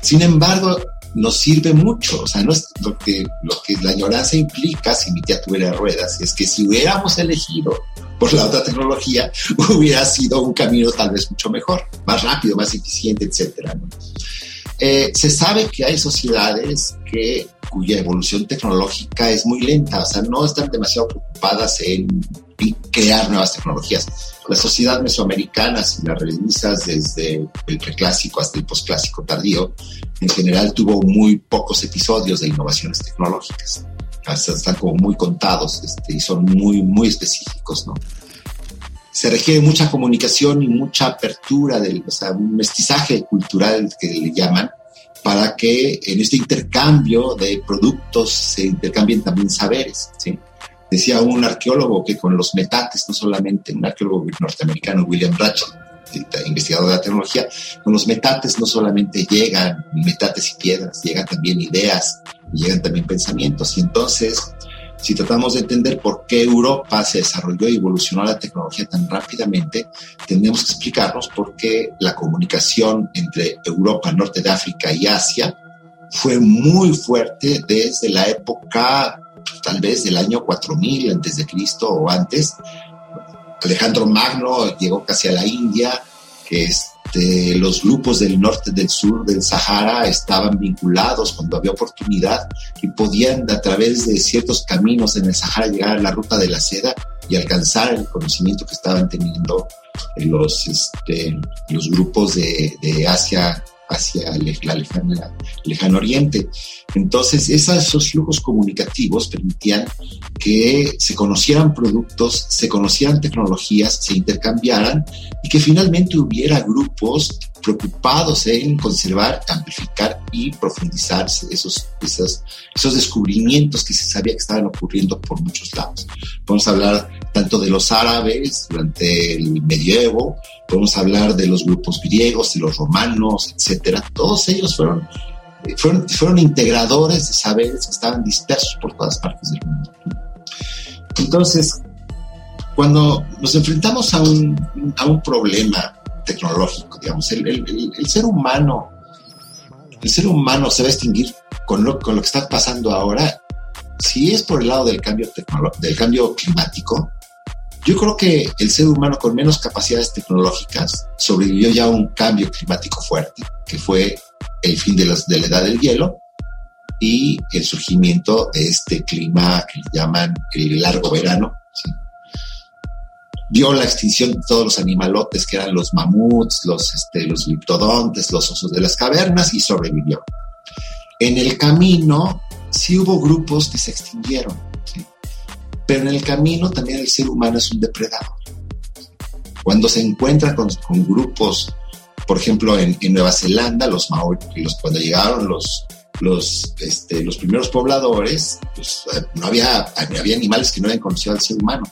Sin embargo, nos sirve mucho, o sea, no es lo que, lo que la añoranza implica si mi tía tuviera ruedas, es que si hubiéramos elegido por la otra tecnología, hubiera sido un camino tal vez mucho mejor, más rápido, más eficiente, etcétera. Eh, se sabe que hay sociedades que, cuya evolución tecnológica es muy lenta, o sea, no están demasiado preocupadas en, crear nuevas tecnologías. La sociedad mesoamericana, si la revisas desde el preclásico hasta el posclásico tardío, en general tuvo muy pocos episodios de innovaciones tecnológicas. Hasta están como muy contados este, y son muy, muy específicos, ¿no? Se requiere mucha comunicación y mucha apertura, del, o sea, un mestizaje cultural que le llaman, para que en este intercambio de productos se intercambien también saberes. ¿sí? Decía un arqueólogo que con los metates, no solamente un arqueólogo norteamericano, William Ratchet, investigador de la tecnología, con los metates no solamente llegan metates y piedras, llegan también ideas, llegan también pensamientos. Y entonces si tratamos de entender por qué Europa se desarrolló y evolucionó la tecnología tan rápidamente, tenemos que explicarnos por qué la comunicación entre Europa, Norte de África y Asia fue muy fuerte desde la época, tal vez del año 4000 antes de Cristo o antes. Alejandro Magno llegó casi a la India, que es los grupos del norte, del sur, del Sahara estaban vinculados cuando había oportunidad y podían a través de ciertos caminos en el Sahara llegar a la ruta de la seda y alcanzar el conocimiento que estaban teniendo los, este, los grupos de, de Asia hacia la lejana, lejano oriente. Entonces, esos flujos comunicativos permitían que se conocieran productos, se conocieran tecnologías, se intercambiaran y que finalmente hubiera grupos preocupados en conservar, amplificar y profundizar esos, esos, esos descubrimientos que se sabía que estaban ocurriendo por muchos lados. Podemos hablar tanto de los árabes durante el medievo, podemos hablar de los grupos griegos, de los romanos, etcétera. Todos ellos fueron, fueron, fueron integradores de saberes que estaban dispersos por todas partes del mundo. Entonces, cuando nos enfrentamos a un, a un problema tecnológico, digamos. El, el, el, ser humano, el ser humano se va a extinguir con lo, con lo que está pasando ahora si es por el lado del cambio, del cambio climático, yo creo que el ser humano con menos capacidades tecnológicas sobrevivió ya a un cambio climático fuerte, que fue el fin de, las, de la edad del hielo y el surgimiento de este clima que llaman el largo verano. Vio la extinción de todos los animalotes que eran los mamuts, los, este, los liptodontes, los osos de las cavernas y sobrevivió. En el camino sí hubo grupos que se extinguieron, pero en el camino también el ser humano es un depredador. Cuando se encuentra con, grupos, por ejemplo, en, Nueva Zelanda, los maori, los, cuando llegaron los, los, este, los primeros pobladores, pues, eh, no había, había animales que no habían conocido al ser humano.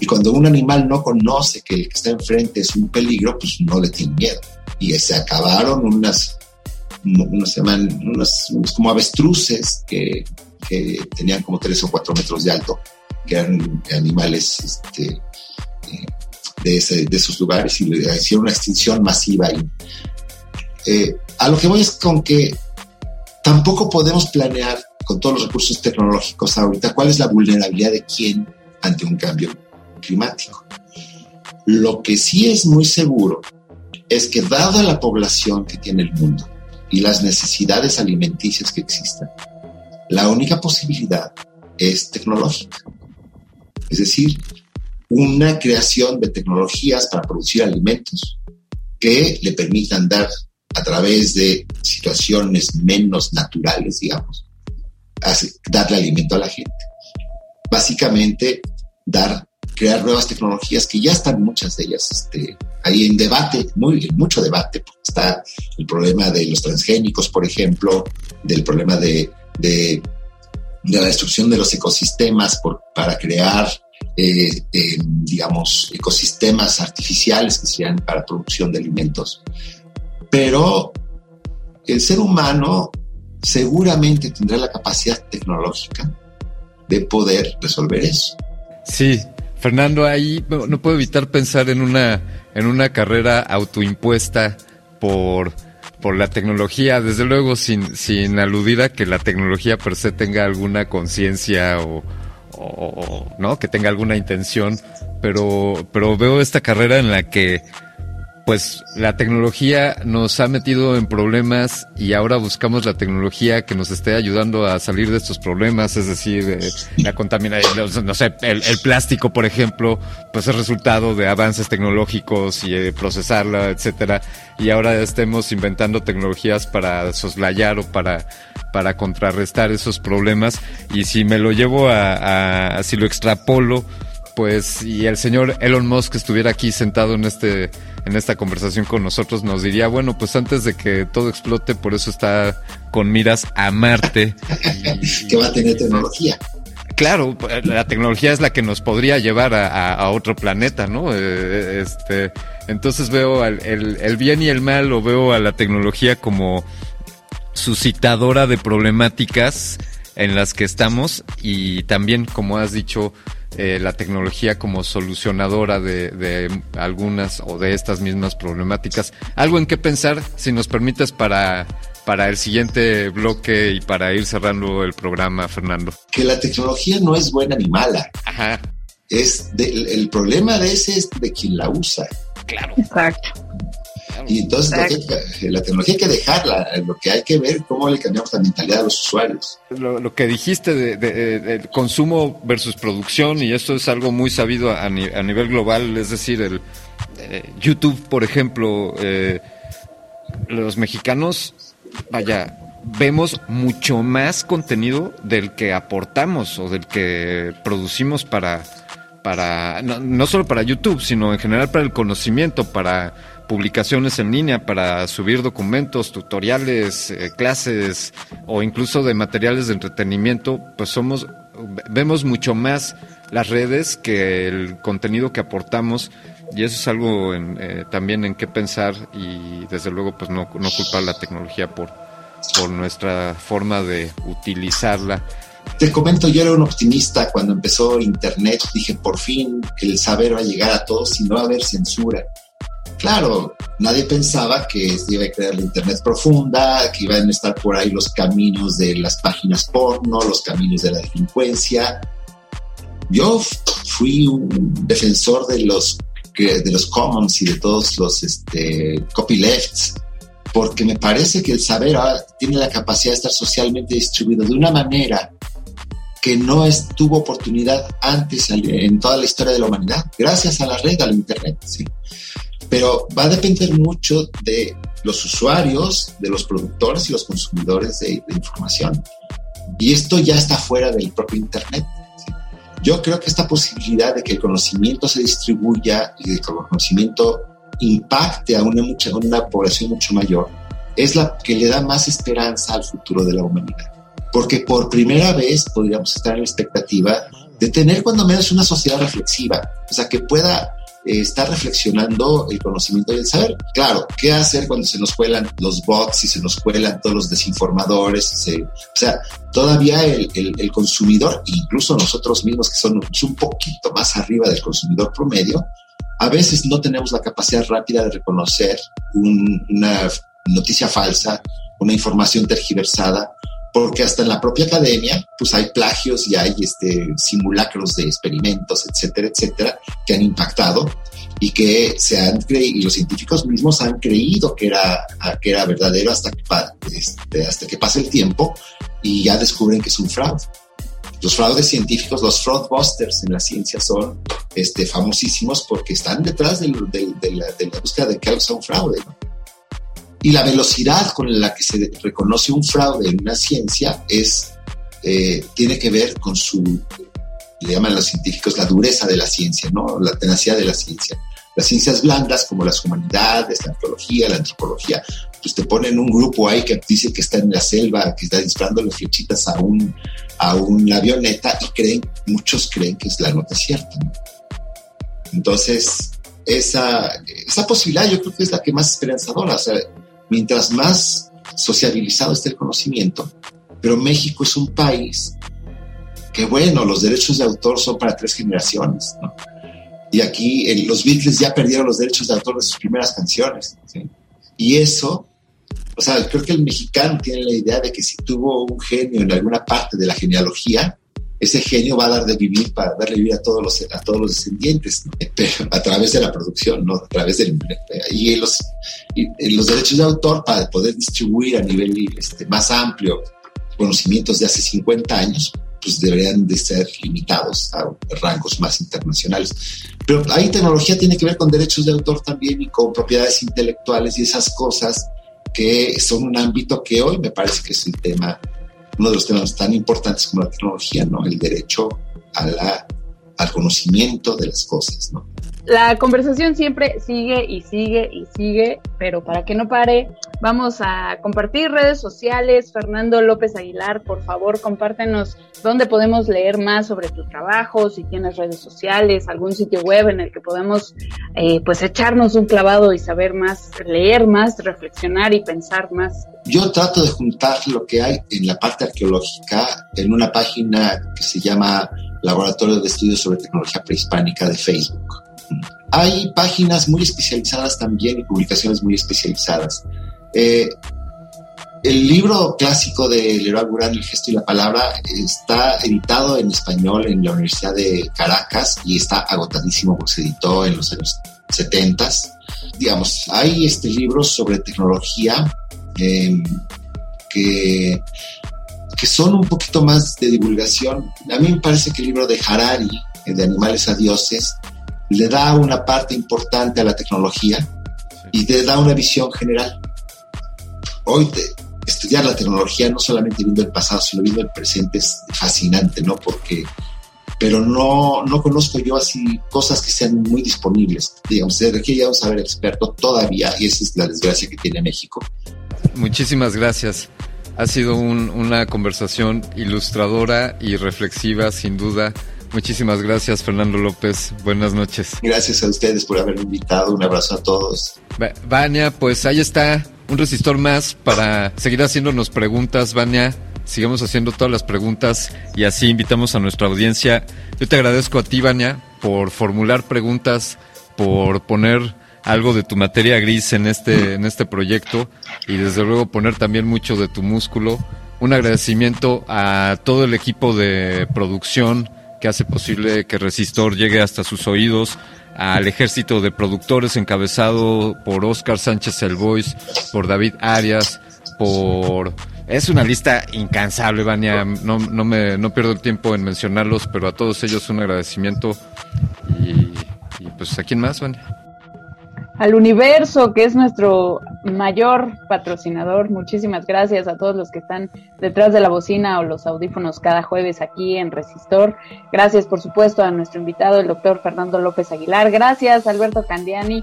Y cuando un animal no conoce que el que está enfrente es un peligro, pues no le tiene miedo. Y se acabaron unas, unos, se llaman, como avestruces que, que, tenían como tres o cuatro metros de alto, que eran animales este, de, ese, de, esos lugares y le hicieron una extinción masiva. Y, eh, a lo que voy es con que tampoco podemos planear con todos los recursos tecnológicos ahorita cuál es la vulnerabilidad de quién ante un cambio climático. Lo que sí es muy seguro es que dada la población que tiene el mundo y las necesidades alimenticias que existen, la única posibilidad es tecnológica. Es decir, una creación de tecnologías para producir alimentos que le permitan dar a través de situaciones menos naturales, digamos, darle alimento a la gente. Básicamente, dar, crear nuevas tecnologías que ya están muchas de ellas este, ahí en debate, muy, mucho debate, está el problema de los transgénicos, por ejemplo, del problema de, de, la destrucción de los ecosistemas por, para crear eh, eh, digamos, ecosistemas artificiales que serían para producción de alimentos. Pero el ser humano seguramente tendrá la capacidad tecnológica de poder resolver eso. Sí, Fernando, ahí no, puedo evitar pensar en una, en una carrera autoimpuesta por, por la tecnología, desde luego sin, sin aludir a que la tecnología per se tenga alguna conciencia o, o, no que tenga alguna intención pero pero veo esta carrera en la que pues la tecnología nos ha metido en problemas y ahora buscamos la tecnología que nos esté ayudando a salir de estos problemas, es decir, eh, la contaminación, no sé, el, plástico, por ejemplo, pues es resultado de avances tecnológicos y eh, procesarla, etcétera, y ahora estemos inventando tecnologías para soslayar o para para contrarrestar esos problemas. Y si me lo llevo a, a si lo extrapolo pues y el señor Elon Musk estuviera aquí sentado en este en esta conversación con nosotros nos diría, bueno, pues antes de que todo explote, por eso está con miras a Marte. que va a tener tecnología. Claro, la tecnología es la que nos podría llevar a, otro planeta, ¿no? Eh, este, entonces veo el, el bien y el mal, o veo a la tecnología como suscitadora de problemáticas en las que estamos y también, como has dicho, eh, la tecnología como solucionadora de, algunas o de estas mismas problemáticas. Algo en qué pensar, si nos permites, para, para el siguiente bloque y para ir cerrando el programa, Fernando. Que la tecnología no es buena ni mala. Ajá. Es el problema de ese es de quien la usa. Claro. Exacto. Y entonces la tecnología hay que dejarla, lo que hay que ver cómo le cambiamos la mentalidad a los usuarios. Lo, que dijiste de, consumo versus producción, y esto es algo muy sabido a, nivel global, es decir, el eh, YouTube, por ejemplo, eh, los mexicanos, vaya, vemos mucho más contenido del que aportamos o del que producimos para, para no, no solo para YouTube, sino en general para el conocimiento, para publicaciones en línea para subir documentos, tutoriales, eh, clases o incluso de materiales de entretenimiento, pues somos vemos mucho más las redes que el contenido que aportamos y eso es algo eh, también en qué pensar y desde luego pues no, no culpar la tecnología por, por nuestra forma de utilizarla. Te comento, yo era un optimista cuando empezó Internet, dije por fin el saber va a llegar a todos y no va a haber censura claro, nadie pensaba que iba a crear la Internet profunda, que iban a estar por ahí los caminos de las páginas porno, los caminos de la delincuencia. Yo fui un defensor de los, de los commons y de todos los este, copylefts, porque me parece que el saber tiene la capacidad de estar socialmente distribuido de una manera que no tuvo oportunidad antes en toda la historia de la humanidad, gracias a la red, al Internet. ¿sí? Pero va a depender mucho de los usuarios, de los productores y los consumidores de, información. Y esto ya está fuera del propio Internet. Yo creo que esta posibilidad de que el conocimiento se distribuya y de que el conocimiento impacte a una, mucha, a una población mucho mayor es la que le da más esperanza al futuro de la humanidad porque por primera vez podríamos estar en la expectativa de tener cuando menos una sociedad reflexiva, o sea, que pueda estar reflexionando el conocimiento y el saber. Claro, ¿qué hacer cuando se nos cuelan los bots y se nos cuelan todos los desinformadores? o sea, todavía el, el, consumidor, incluso nosotros mismos que somos un poquito más arriba del consumidor promedio, a veces no tenemos la capacidad rápida de reconocer una noticia falsa, una información tergiversada porque hasta en la propia academia, pues hay plagios y hay este, simulacros de experimentos, etcétera, etcétera, que han impactado y que se han creído, y los científicos mismos han creído que era, que era verdadero hasta que, este, hasta que pase el tiempo y ya descubren que es un fraude. Los fraudes científicos, los fraudbusters en la ciencia son este, famosísimos porque están detrás de, la, de la, búsqueda de que algo sea un fraude. ¿no? Y la velocidad con la que se reconoce un fraude en una ciencia es, eh, tiene que ver con su, le llaman los científicos la dureza de la ciencia, ¿no? la tenacidad de la ciencia. Las ciencias blandas, como las humanidades, la antropología, la antropología, pues te ponen un grupo ahí que dice que está en la selva, que está disparando flechitas a, un, a una avioneta y creen, muchos creen que es la nota cierta. Entonces, esa, esa posibilidad yo creo que es la que más esperanzadora. O sea, mientras más sociabilizado esté el conocimiento. Pero México es un país que, bueno, los derechos de autor son para tres generaciones, ¿no? Y aquí los Beatles ya perdieron los derechos de autor de sus primeras canciones. Y eso, o sea, creo que el mexicano tiene la idea de que si tuvo un genio en alguna parte de la genealogía, ese genio va a dar de vivir para darle vida a todos los, a todos los descendientes, a través de la producción, ¿no? a través del... Y los, los derechos de autor para poder distribuir a nivel este, más amplio conocimientos de hace 50 años, pues deberían de ser limitados a rangos más internacionales. Pero ahí tecnología tiene que ver con derechos de autor también y con propiedades intelectuales y esas cosas que son un ámbito que hoy me parece que es el tema uno de los temas tan importantes como la tecnología, ¿no? El derecho a la, al conocimiento de las cosas, ¿no? La conversación siempre sigue y sigue y sigue, pero para que no pare, vamos a compartir redes sociales. Fernando López Aguilar, por favor, compártenos dónde podemos leer más sobre tu trabajo, si tienes redes sociales, algún sitio web en el que podemos eh, pues echarnos un clavado y saber más, leer más, reflexionar y pensar más. Yo trato de juntar lo que hay en la parte arqueológica en una página que se llama Laboratorio de Estudios sobre Tecnología Prehispánica de Facebook hay páginas muy especializadas también y publicaciones muy especializadas. Eh, el libro clásico de Leroy Buran, El gesto y la palabra, está editado en español en la Universidad de Caracas y está agotadísimo porque se editó en los años 70. Digamos, hay este libros sobre tecnología em, que, que son un poquito más de divulgación. A mí me parece que el libro de Harari, de Animales a Dioses, le da una parte importante a la tecnología y te da una visión general. Hoy estudiar la tecnología no solamente viendo el pasado, sino viendo el presente es fascinante, ¿no? Porque, pero no, no conozco yo así cosas que sean muy disponibles. Digamos, se requiere un saber experto todavía y esa es la desgracia que tiene México. Muchísimas gracias. Ha sido una conversación ilustradora y reflexiva, sin duda. Muchísimas gracias, Fernando López. Buenas noches. Gracias a ustedes por haberme invitado. Un abrazo a todos. Vania, pues ahí está un resistor más para seguir haciéndonos preguntas, Vania. Sigamos haciendo todas las preguntas y así invitamos a nuestra audiencia. Yo te agradezco a ti, Vania, por formular preguntas, por poner algo de tu materia gris en este, en este proyecto y desde luego poner también mucho de tu músculo. Un agradecimiento a todo el equipo de producción que hace posible que Resistor llegue hasta sus oídos, al ejército de productores encabezado por Oscar Sánchez El Voice, por David Arias, por... Es una lista incansable, Vania. No, no, me, no pierdo el tiempo en mencionarlos, pero a todos ellos un agradecimiento. Y, y pues, ¿a quién más, Vania? Al universo, que es nuestro mayor patrocinador. Muchísimas gracias a todos los que están detrás de la bocina o los audífonos cada jueves aquí en Resistor. Gracias, por supuesto, a nuestro invitado, el doctor Fernando López Aguilar. Gracias, Alberto Candiani.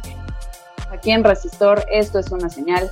Aquí en Resistor, esto es una señal.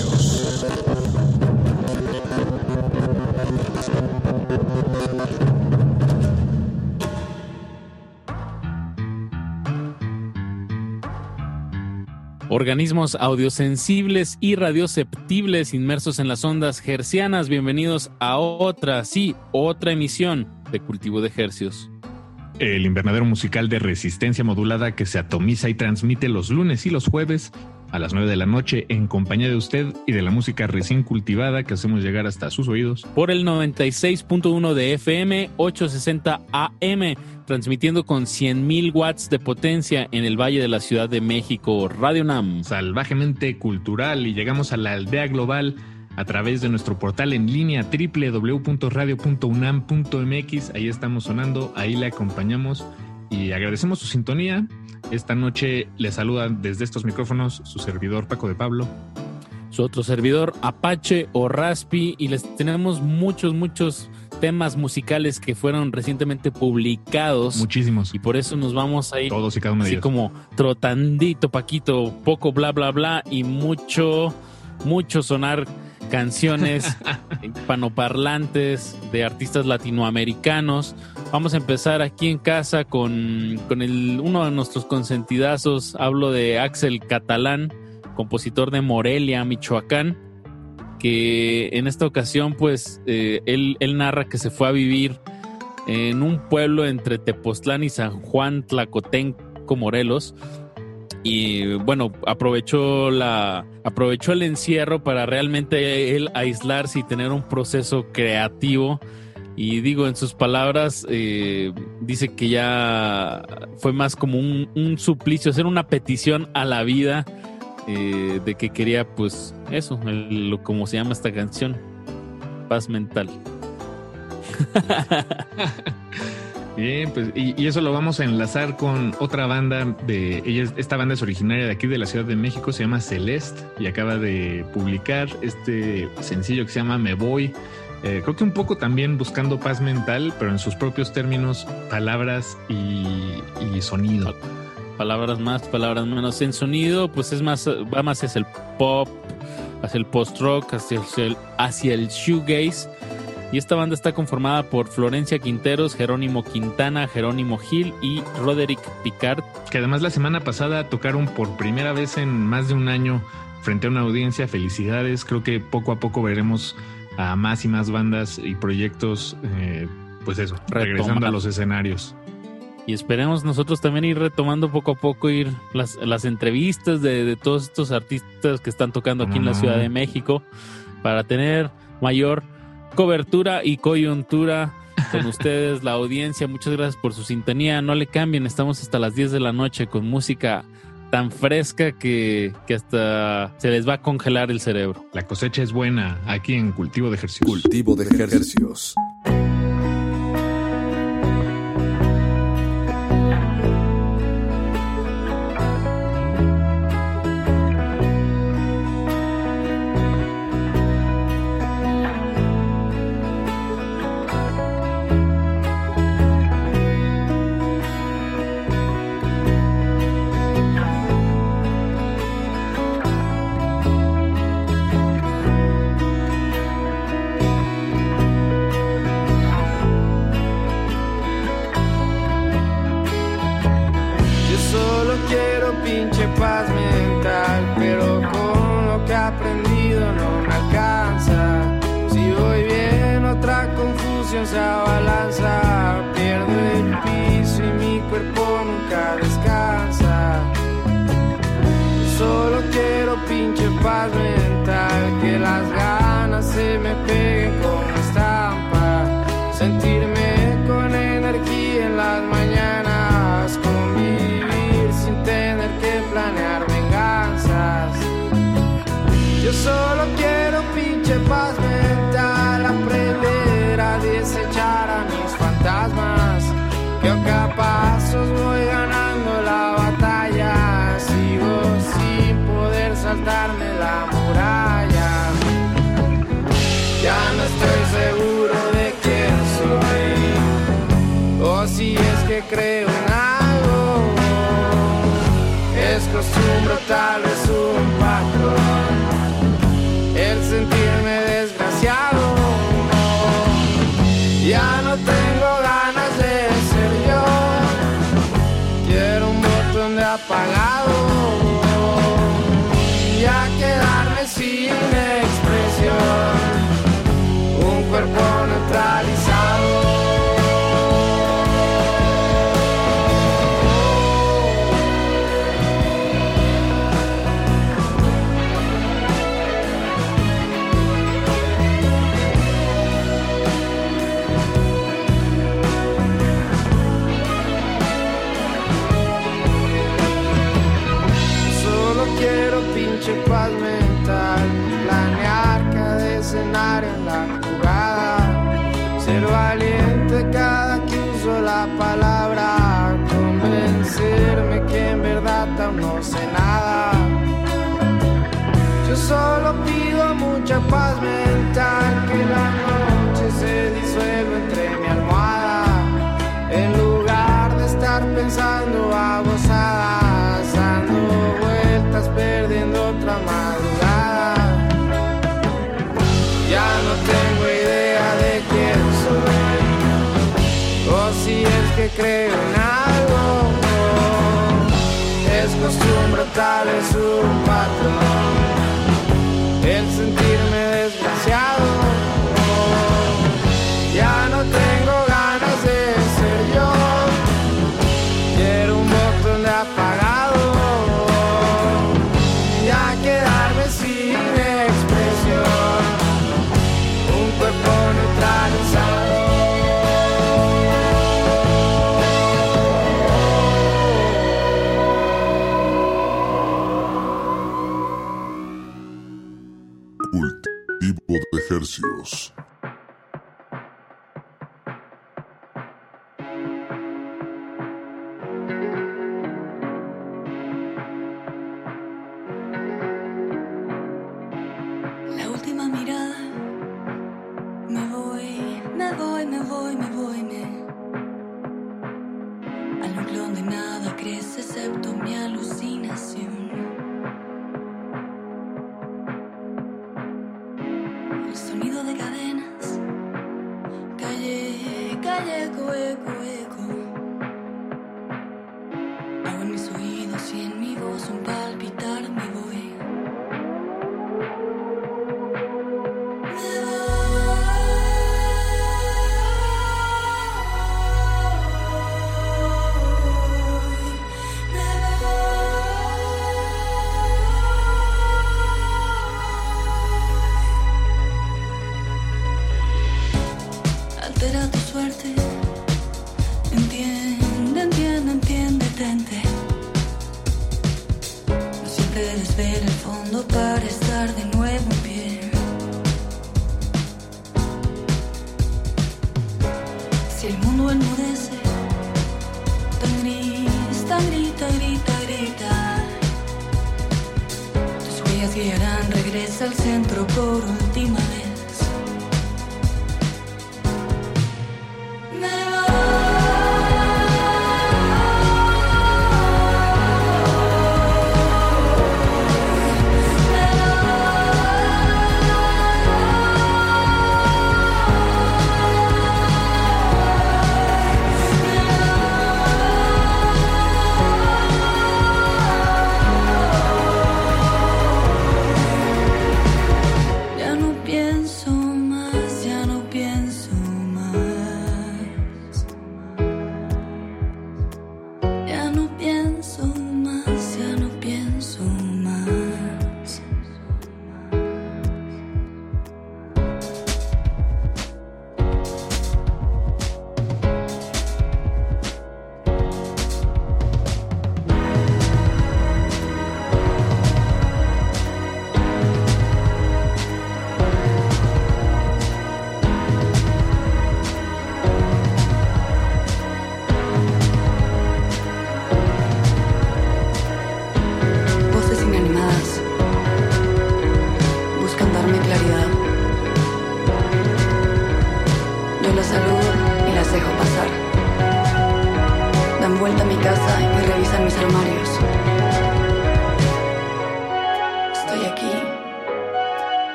Organismos audiosensibles y radioceptibles inmersos en las ondas hercianas, bienvenidos a otra, sí, otra emisión de Cultivo de Hercios. El invernadero musical de resistencia modulada que se atomiza y transmite los lunes y los jueves a las 9 de la noche en compañía de usted y de la música recién cultivada que hacemos llegar hasta sus oídos. Por el 96.1 de FM, 860 AM, transmitiendo con 100.000 watts de potencia en el Valle de la Ciudad de México, Radio NAM. Salvajemente cultural y llegamos a la aldea global a través de nuestro portal en línea www.radio.unam.mx. Ahí estamos sonando, ahí le acompañamos y agradecemos su sintonía. Esta noche le saluda desde estos micrófonos su servidor Paco de Pablo. Su otro servidor Apache o Raspi y les tenemos muchos, muchos temas musicales que fueron recientemente publicados. Muchísimos. Y por eso nos vamos a ir Todos y cada uno de así ellos. como trotandito, Paquito, poco bla bla bla y mucho, mucho sonar canciones panoparlantes de artistas latinoamericanos. Vamos a empezar aquí en casa con, con el, uno de nuestros consentidazos. Hablo de Axel Catalán, compositor de Morelia, Michoacán, que en esta ocasión, pues, eh, él, él narra que se fue a vivir en un pueblo entre Tepoztlán y San Juan, Tlacotenco, Morelos. Y bueno, aprovechó la aprovechó el encierro para realmente él aislarse y tener un proceso creativo. Y digo, en sus palabras, eh, dice que ya fue más como un, suplicio, hacer una petición a la vida eh, de que quería, pues, eso, lo, como se llama esta canción, paz mental. Bien, pues, y, eso lo vamos a enlazar con otra banda de ella. es- Esta banda es originaria de aquí de la Ciudad de México, se llama Celeste y acaba de publicar este sencillo que se llama Me Voy. Eh, creo que un poco también buscando paz mental, pero en sus propios términos, palabras y, y sonido. palabras más, palabras menos. En sonido, pues es más, va más hacia el pop, hacia el post-rock, hacia el, hacia el shoegaze. Y esta banda está conformada por Florencia Quinteros, Jerónimo Quintana, Jerónimo Gil y Roderick Picard. Que además la semana pasada tocaron por primera vez en más de un año frente a una audiencia. Felicidades. Creo que poco a poco veremos a más y más bandas y proyectos, eh, pues eso, regresando a los escenarios. Y esperemos nosotros también ir retomando poco a poco, ir las, las entrevistas de, de todos estos artistas que están tocando aquí en la? Ciudad de México para tener mayor cobertura y coyuntura con ustedes, la audiencia. Muchas gracias por su sintonía. No le cambien, estamos hasta las 10 de la noche con música tan fresca que, que hasta se les va a congelar el cerebro. La cosecha es buena aquí en Cultivo de Ejercicios. Cultivo de Ejercicios. paz mental, pero con lo que he aprendido no me alcanza. Si voy bien, otra confusión se abalanza. Yo solo pido mucha paz mental, que la noche se disuelva entre mi almohada. En lugar de estar pensando babosadas, dando vueltas, perdiendo otra madrugada. Ya no tengo idea de quién soy, o si es que creo en nada.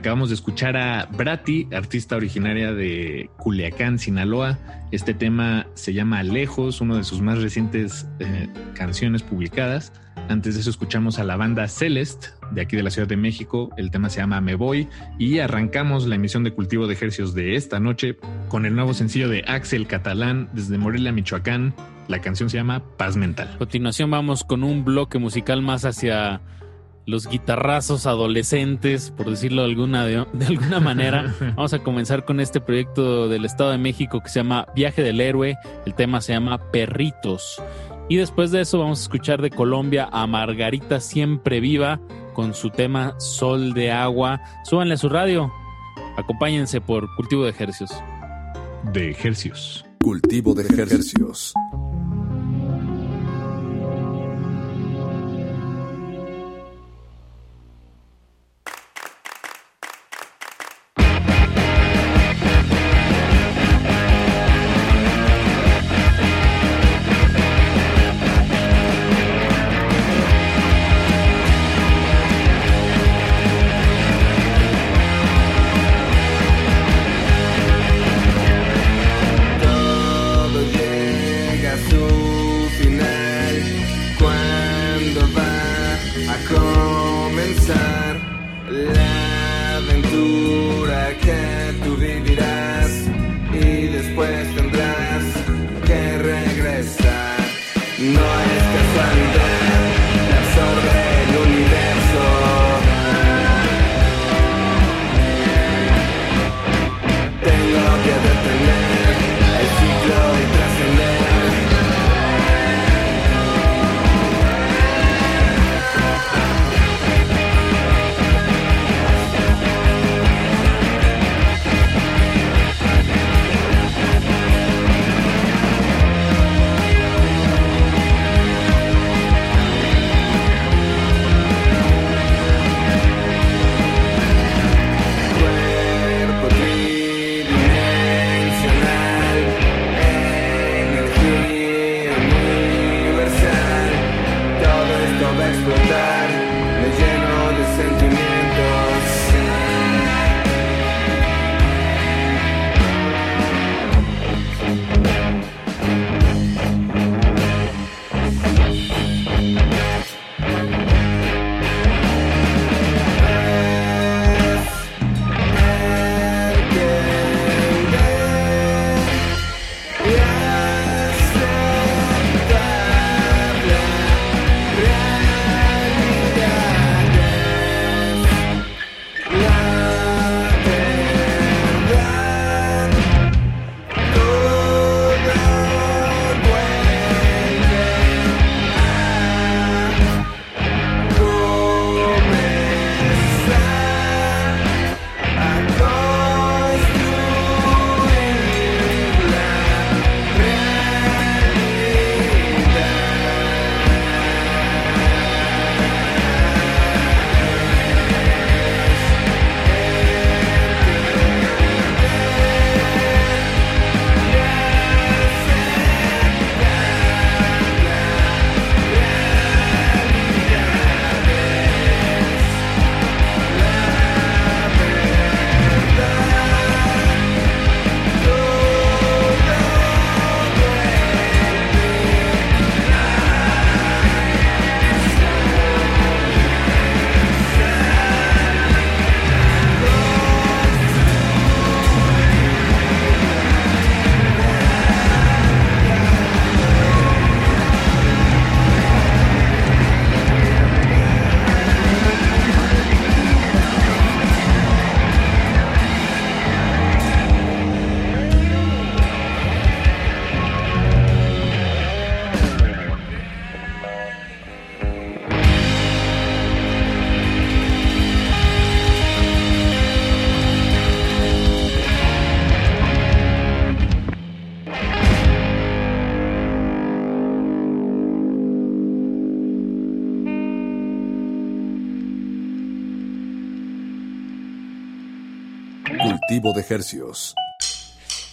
Acabamos de escuchar a Brati, artista originaria de Culiacán, Sinaloa. Este tema se llama Lejos, uno de sus más recientes eh, canciones publicadas. Antes de eso escuchamos a la banda Celeste, de aquí de la Ciudad de México. El tema se llama Me Voy y arrancamos la emisión de Cultivo de Ejercicios de esta noche con el nuevo sencillo de Axel Catalán desde Morelia, Michoacán. La canción se llama Paz Mental. A continuación vamos con un bloque musical más hacia los guitarrazos adolescentes, por decirlo de alguna, de, de alguna manera. Vamos a comenzar con este proyecto del Estado de México que se llama Viaje del Héroe. El tema se llama Perritos. Y después de eso vamos a escuchar de Colombia a Margarita Siempre Viva con su tema Sol de Agua. Súbanle a su radio. Acompáñense por Cultivo de Ejercios. De Ejercios. Cultivo de ejercicios.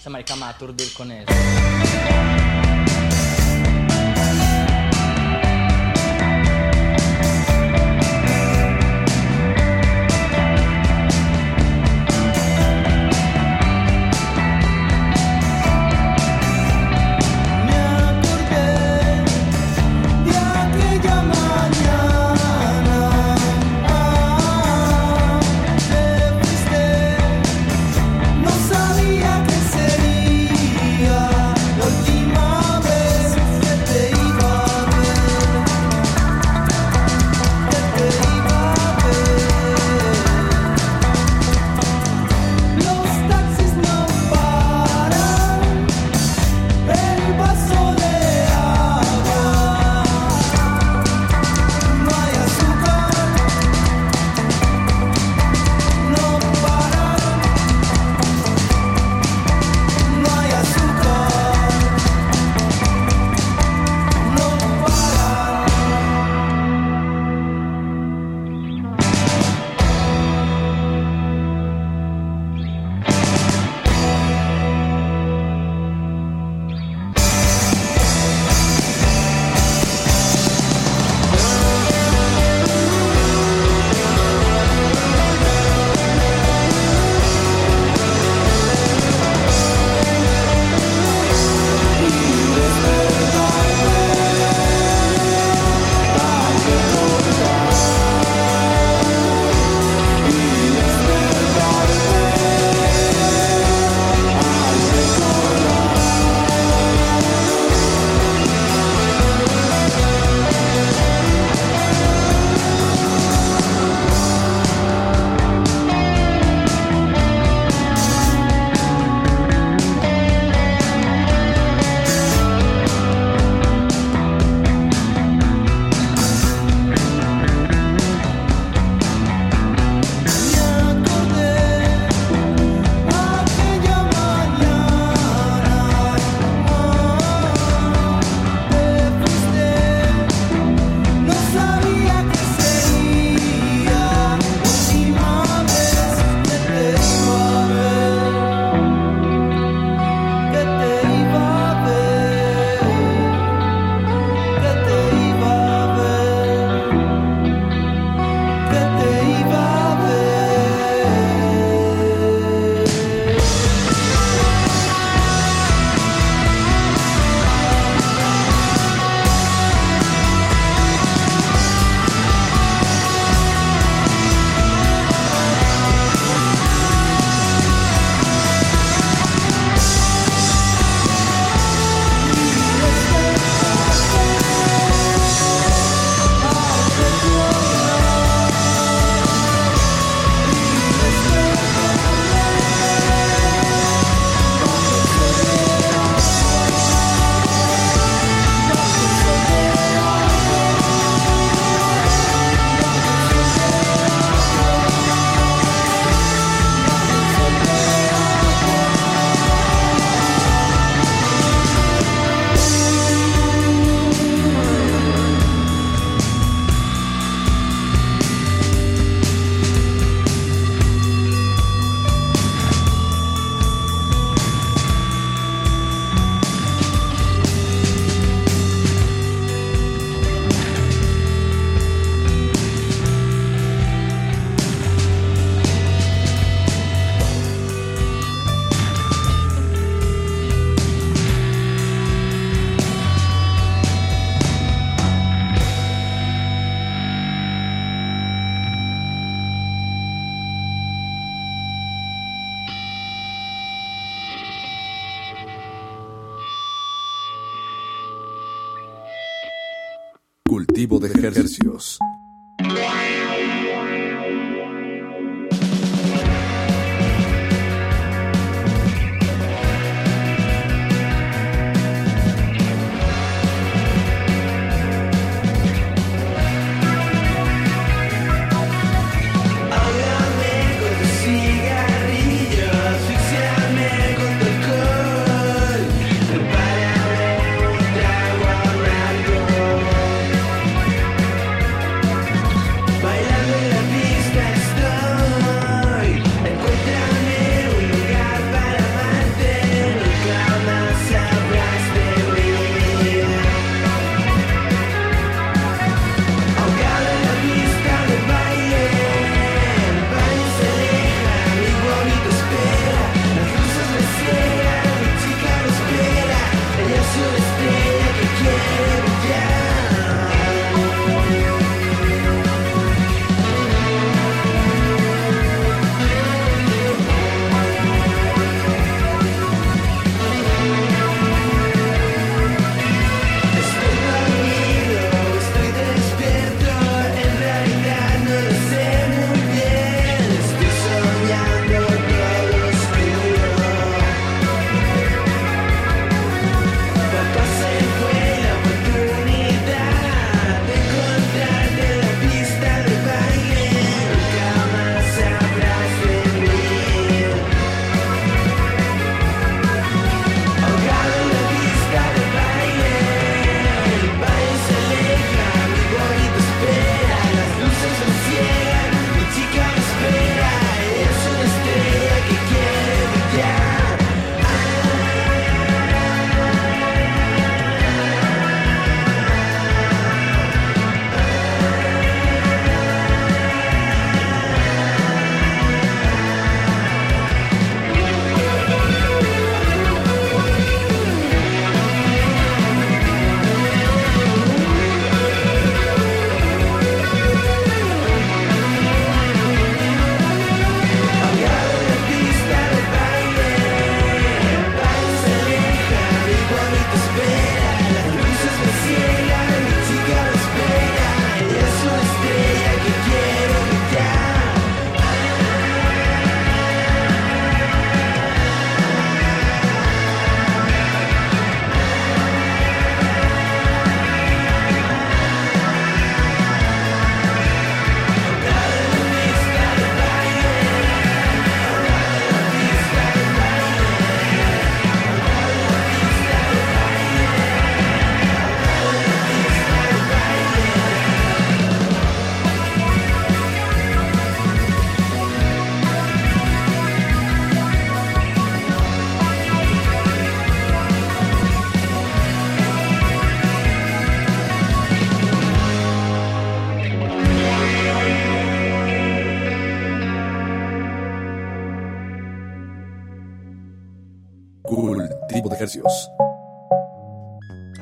Marica me va aturdir con eso.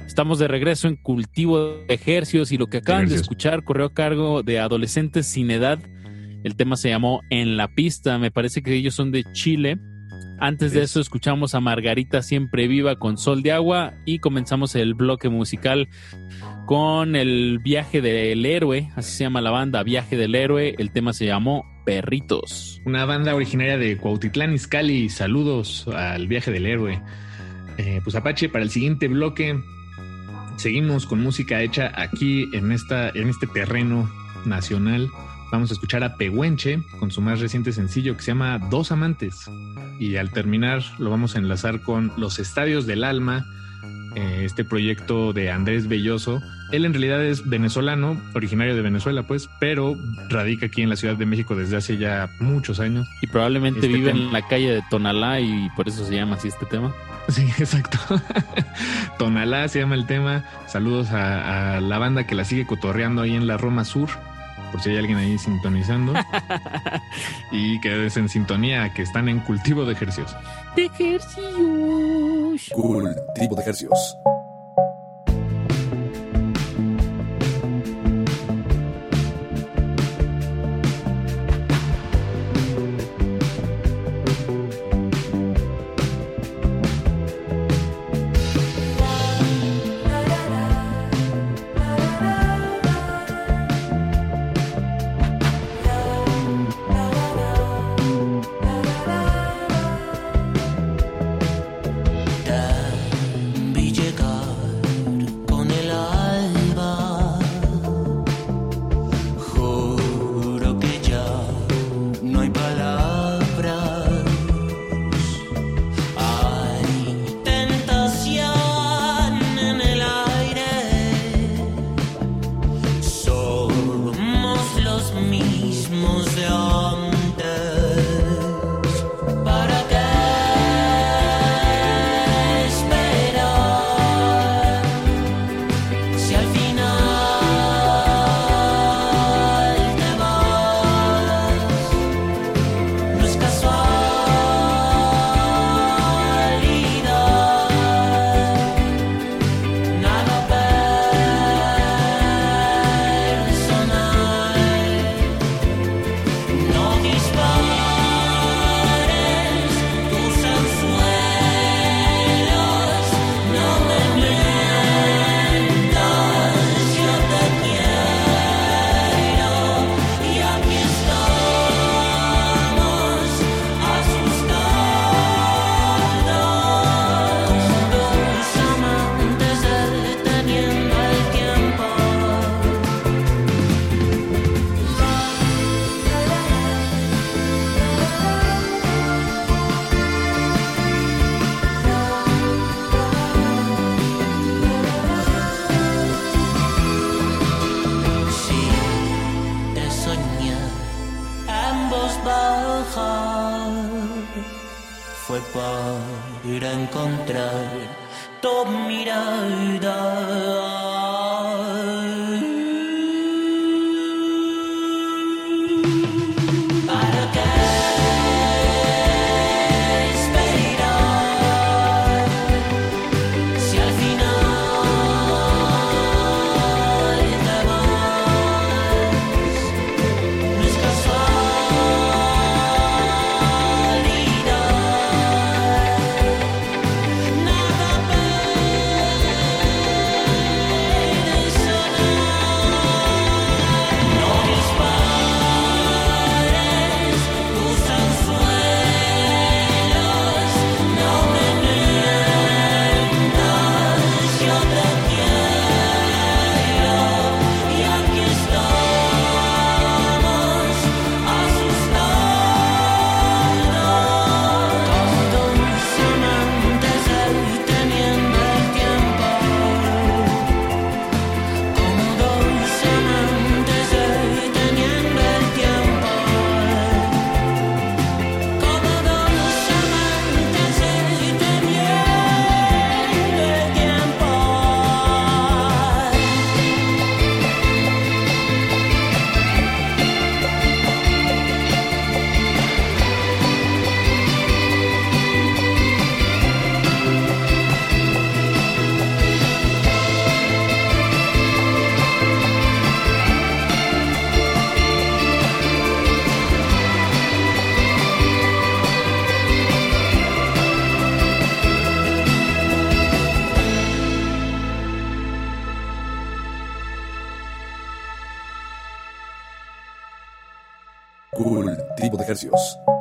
Estamos de regreso en Cultivo de Ejercios y lo que acaban de escuchar corrió a cargo de Adolescentes sin Edad. El tema se llamó En la Pista. Me parece que ellos son de Chile. Antes de eso escuchamos a Margarita Siempre Viva con Sol de Agua y comenzamos el bloque musical con el viaje del héroe, así se llama la banda, Viaje del Héroe. El tema se llamó Perritos. Una banda originaria de Cuautitlán, Izcalli. Saludos al viaje del héroe. Eh, pues Apache, para el siguiente bloque seguimos con música hecha aquí en, esta, en este terreno nacional. Vamos a escuchar a Pehuenche con su más reciente sencillo que se llama Dos Amantes. Y al terminar lo vamos a enlazar con Los Estadios del Alma, eh, este proyecto de Andrés Belloso. Él en realidad es venezolano, originario de Venezuela, pues, pero radica aquí en la Ciudad de México desde hace ya muchos años. Y probablemente Este vive tema- en la calle de Tonalá y por eso se llama así este tema. Sí, exacto. Tonalá se llama el tema. Saludos a, a la banda que la sigue cotorreando ahí en la Roma Sur, por si hay alguien ahí sintonizando. y quédense en sintonía, que están en cultivo de ejercicios. De ejercicios. Cultivo de ejercicios. Cultivo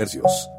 ejercicios.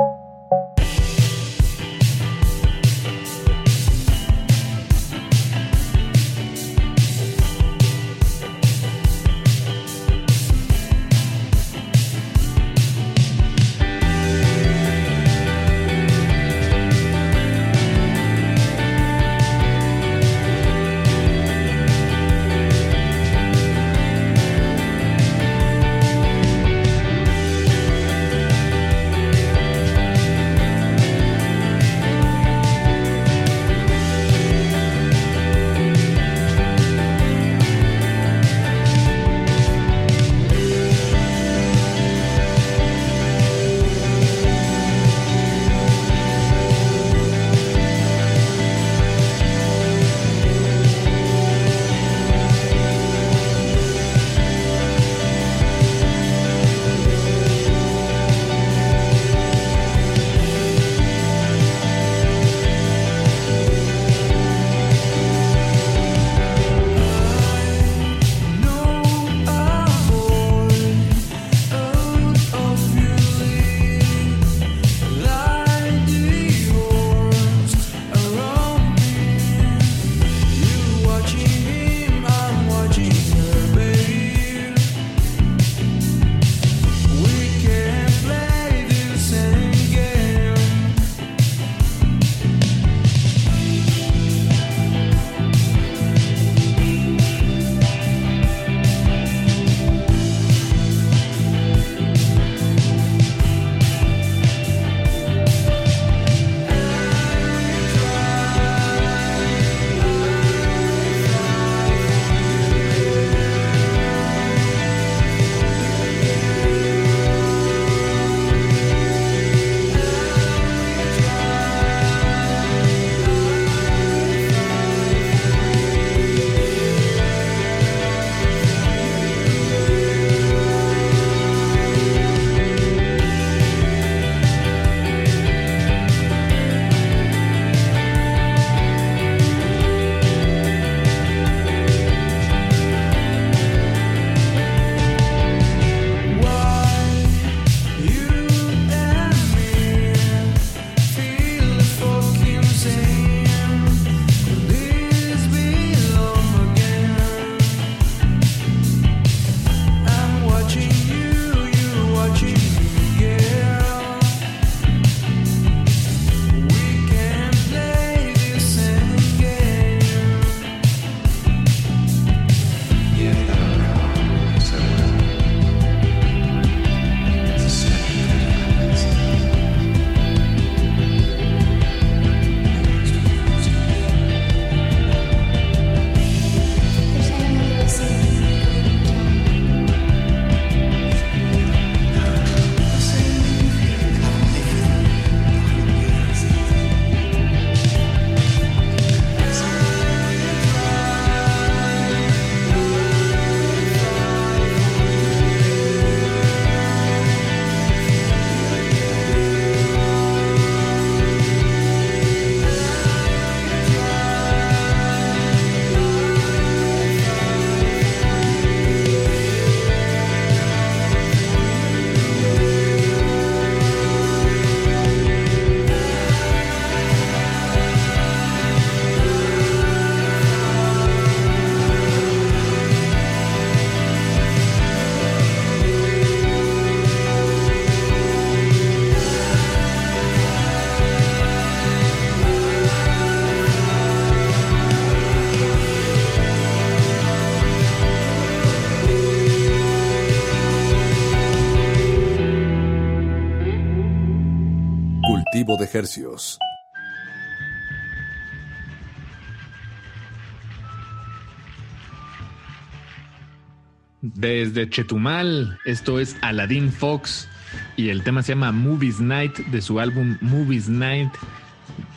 Desde Chetumal, esto es Aladdin Fox y el tema se llama Movies Night de su álbum Movies Night,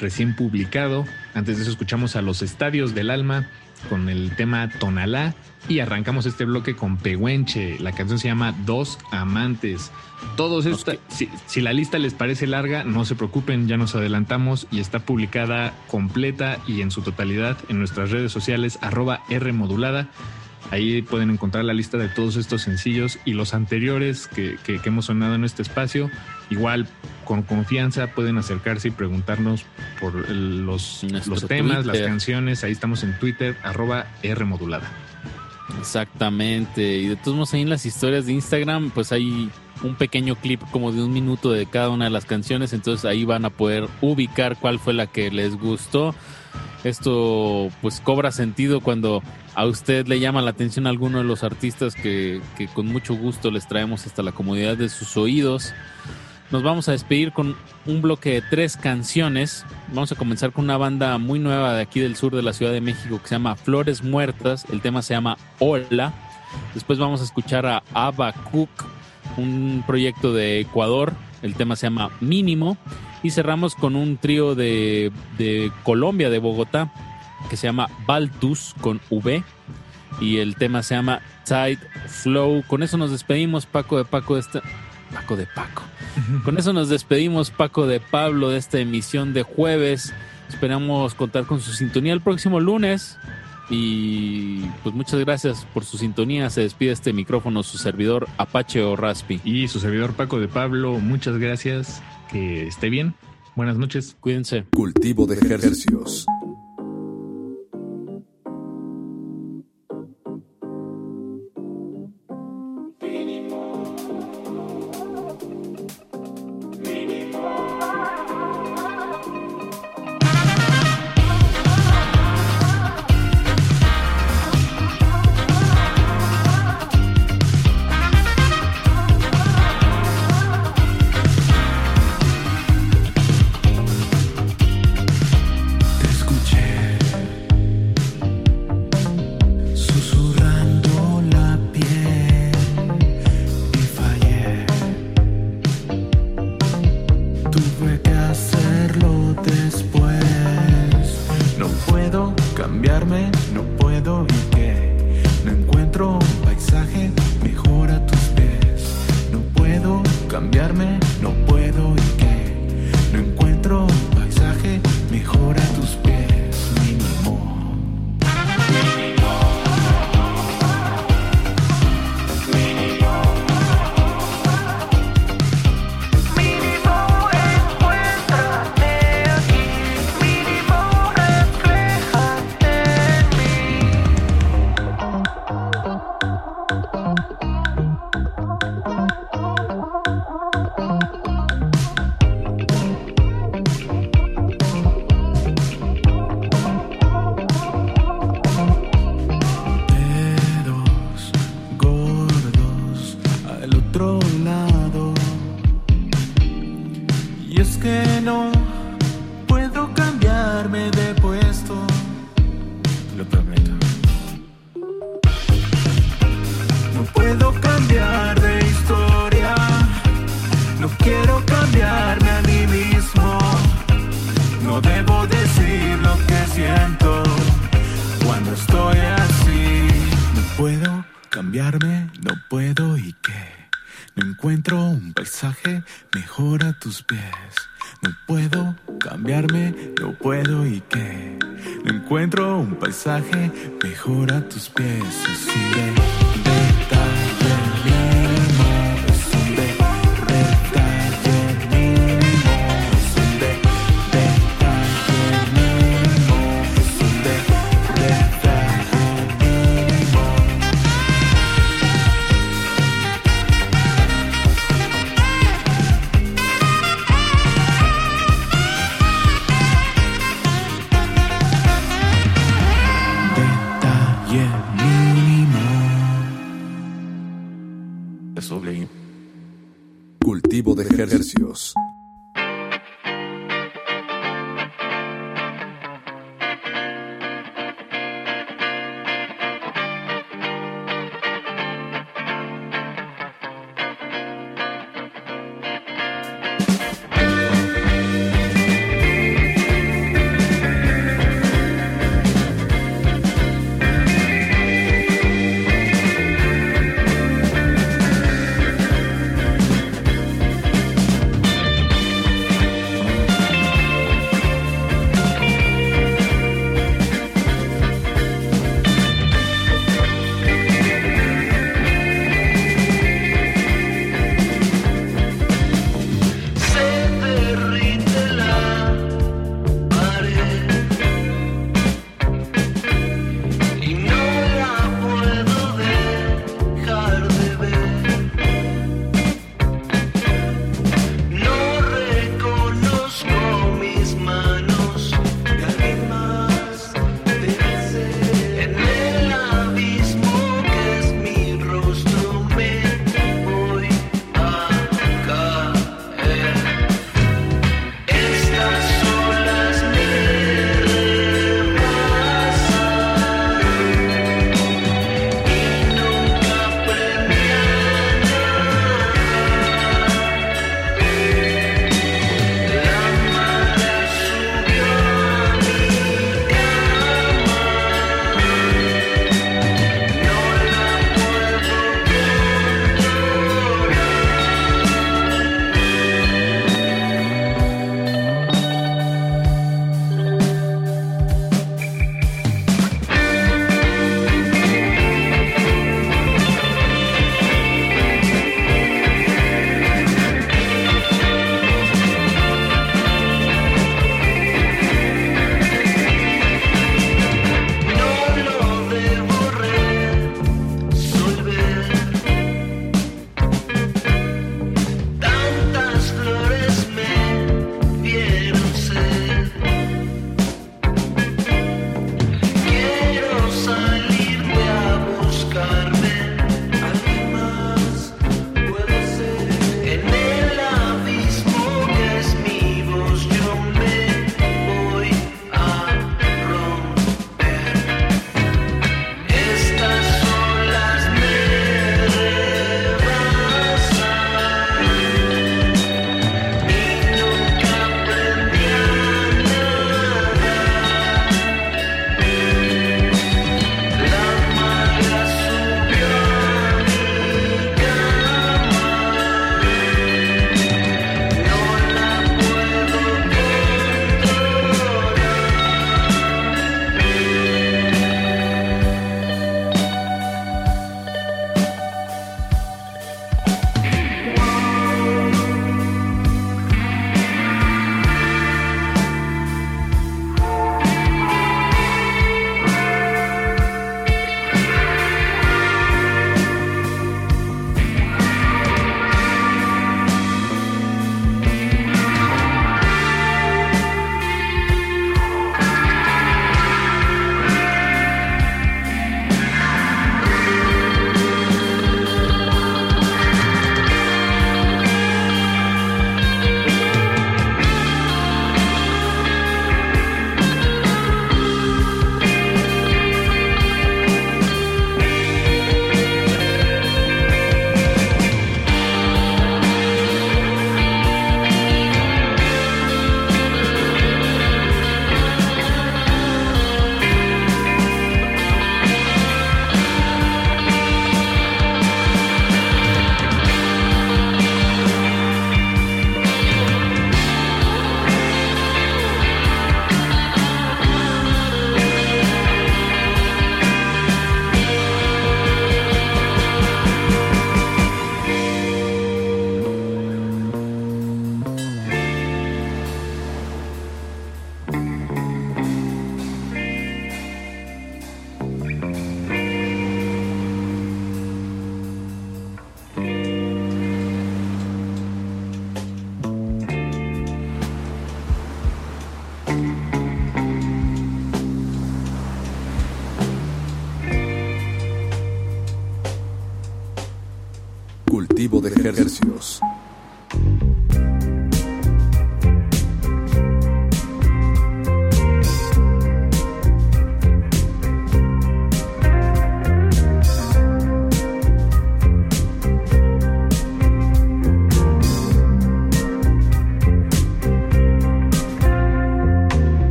recién publicado. Antes de eso escuchamos a Los Estadios del Alma con el tema Tonalá y arrancamos este bloque con Pehuenche. La canción se llama Dos Amantes. Todos estos, si, si la lista les parece larga, no se preocupen, ya nos adelantamos y está publicada completa y en su totalidad en nuestras redes sociales arroba R modulada Ahí pueden encontrar la lista de todos estos sencillos y los anteriores que, que- que hemos sonado en este espacio. Igual, con confianza, pueden acercarse y preguntarnos por los, los temas, las canciones. Ahí estamos en Twitter, arroba R modulada. Exactamente. Y de todos modos ahí en las historias de Instagram, pues hay un pequeño clip como de un minuto de cada una de las canciones. Entonces ahí van a poder ubicar cuál fue la que les gustó. Esto pues cobra sentido cuando a usted le llama la atención alguno de los artistas que, que con mucho gusto les traemos hasta la comodidad de sus oídos. Nos vamos a despedir con un bloque de tres canciones. Vamos a comenzar con una banda muy nueva de aquí del sur de la Ciudad de México que se llama Flores Muertas. El tema se llama Hola. Después vamos a escuchar a Cook, un proyecto de Ecuador. El tema se llama Mínimo. Y cerramos con un trío de, de Colombia, de Bogotá, que se llama Baltus con V. Y el tema se llama Tide Flow. Con eso nos despedimos, Paco de Paco de esta. Paco de Paco. Con eso nos despedimos, Paco de Pablo, de esta emisión de jueves. Esperamos contar con su sintonía el próximo lunes. Y pues muchas gracias por su sintonía. Se despide este micrófono, su servidor Apache o Raspi. Y su servidor Paco de Pablo, muchas gracias. Que esté bien. Buenas noches. Cuídense. Cultivo de ejercicios.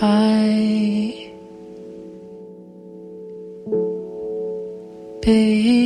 I baby.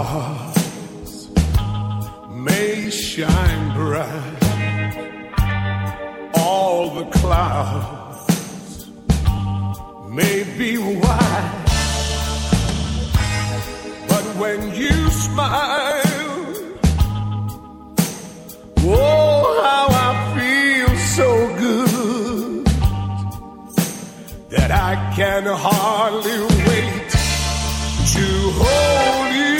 stars may shine bright, all the clouds may be white, but when you smile, oh, how I feel so good that I can hardly wait to hold you.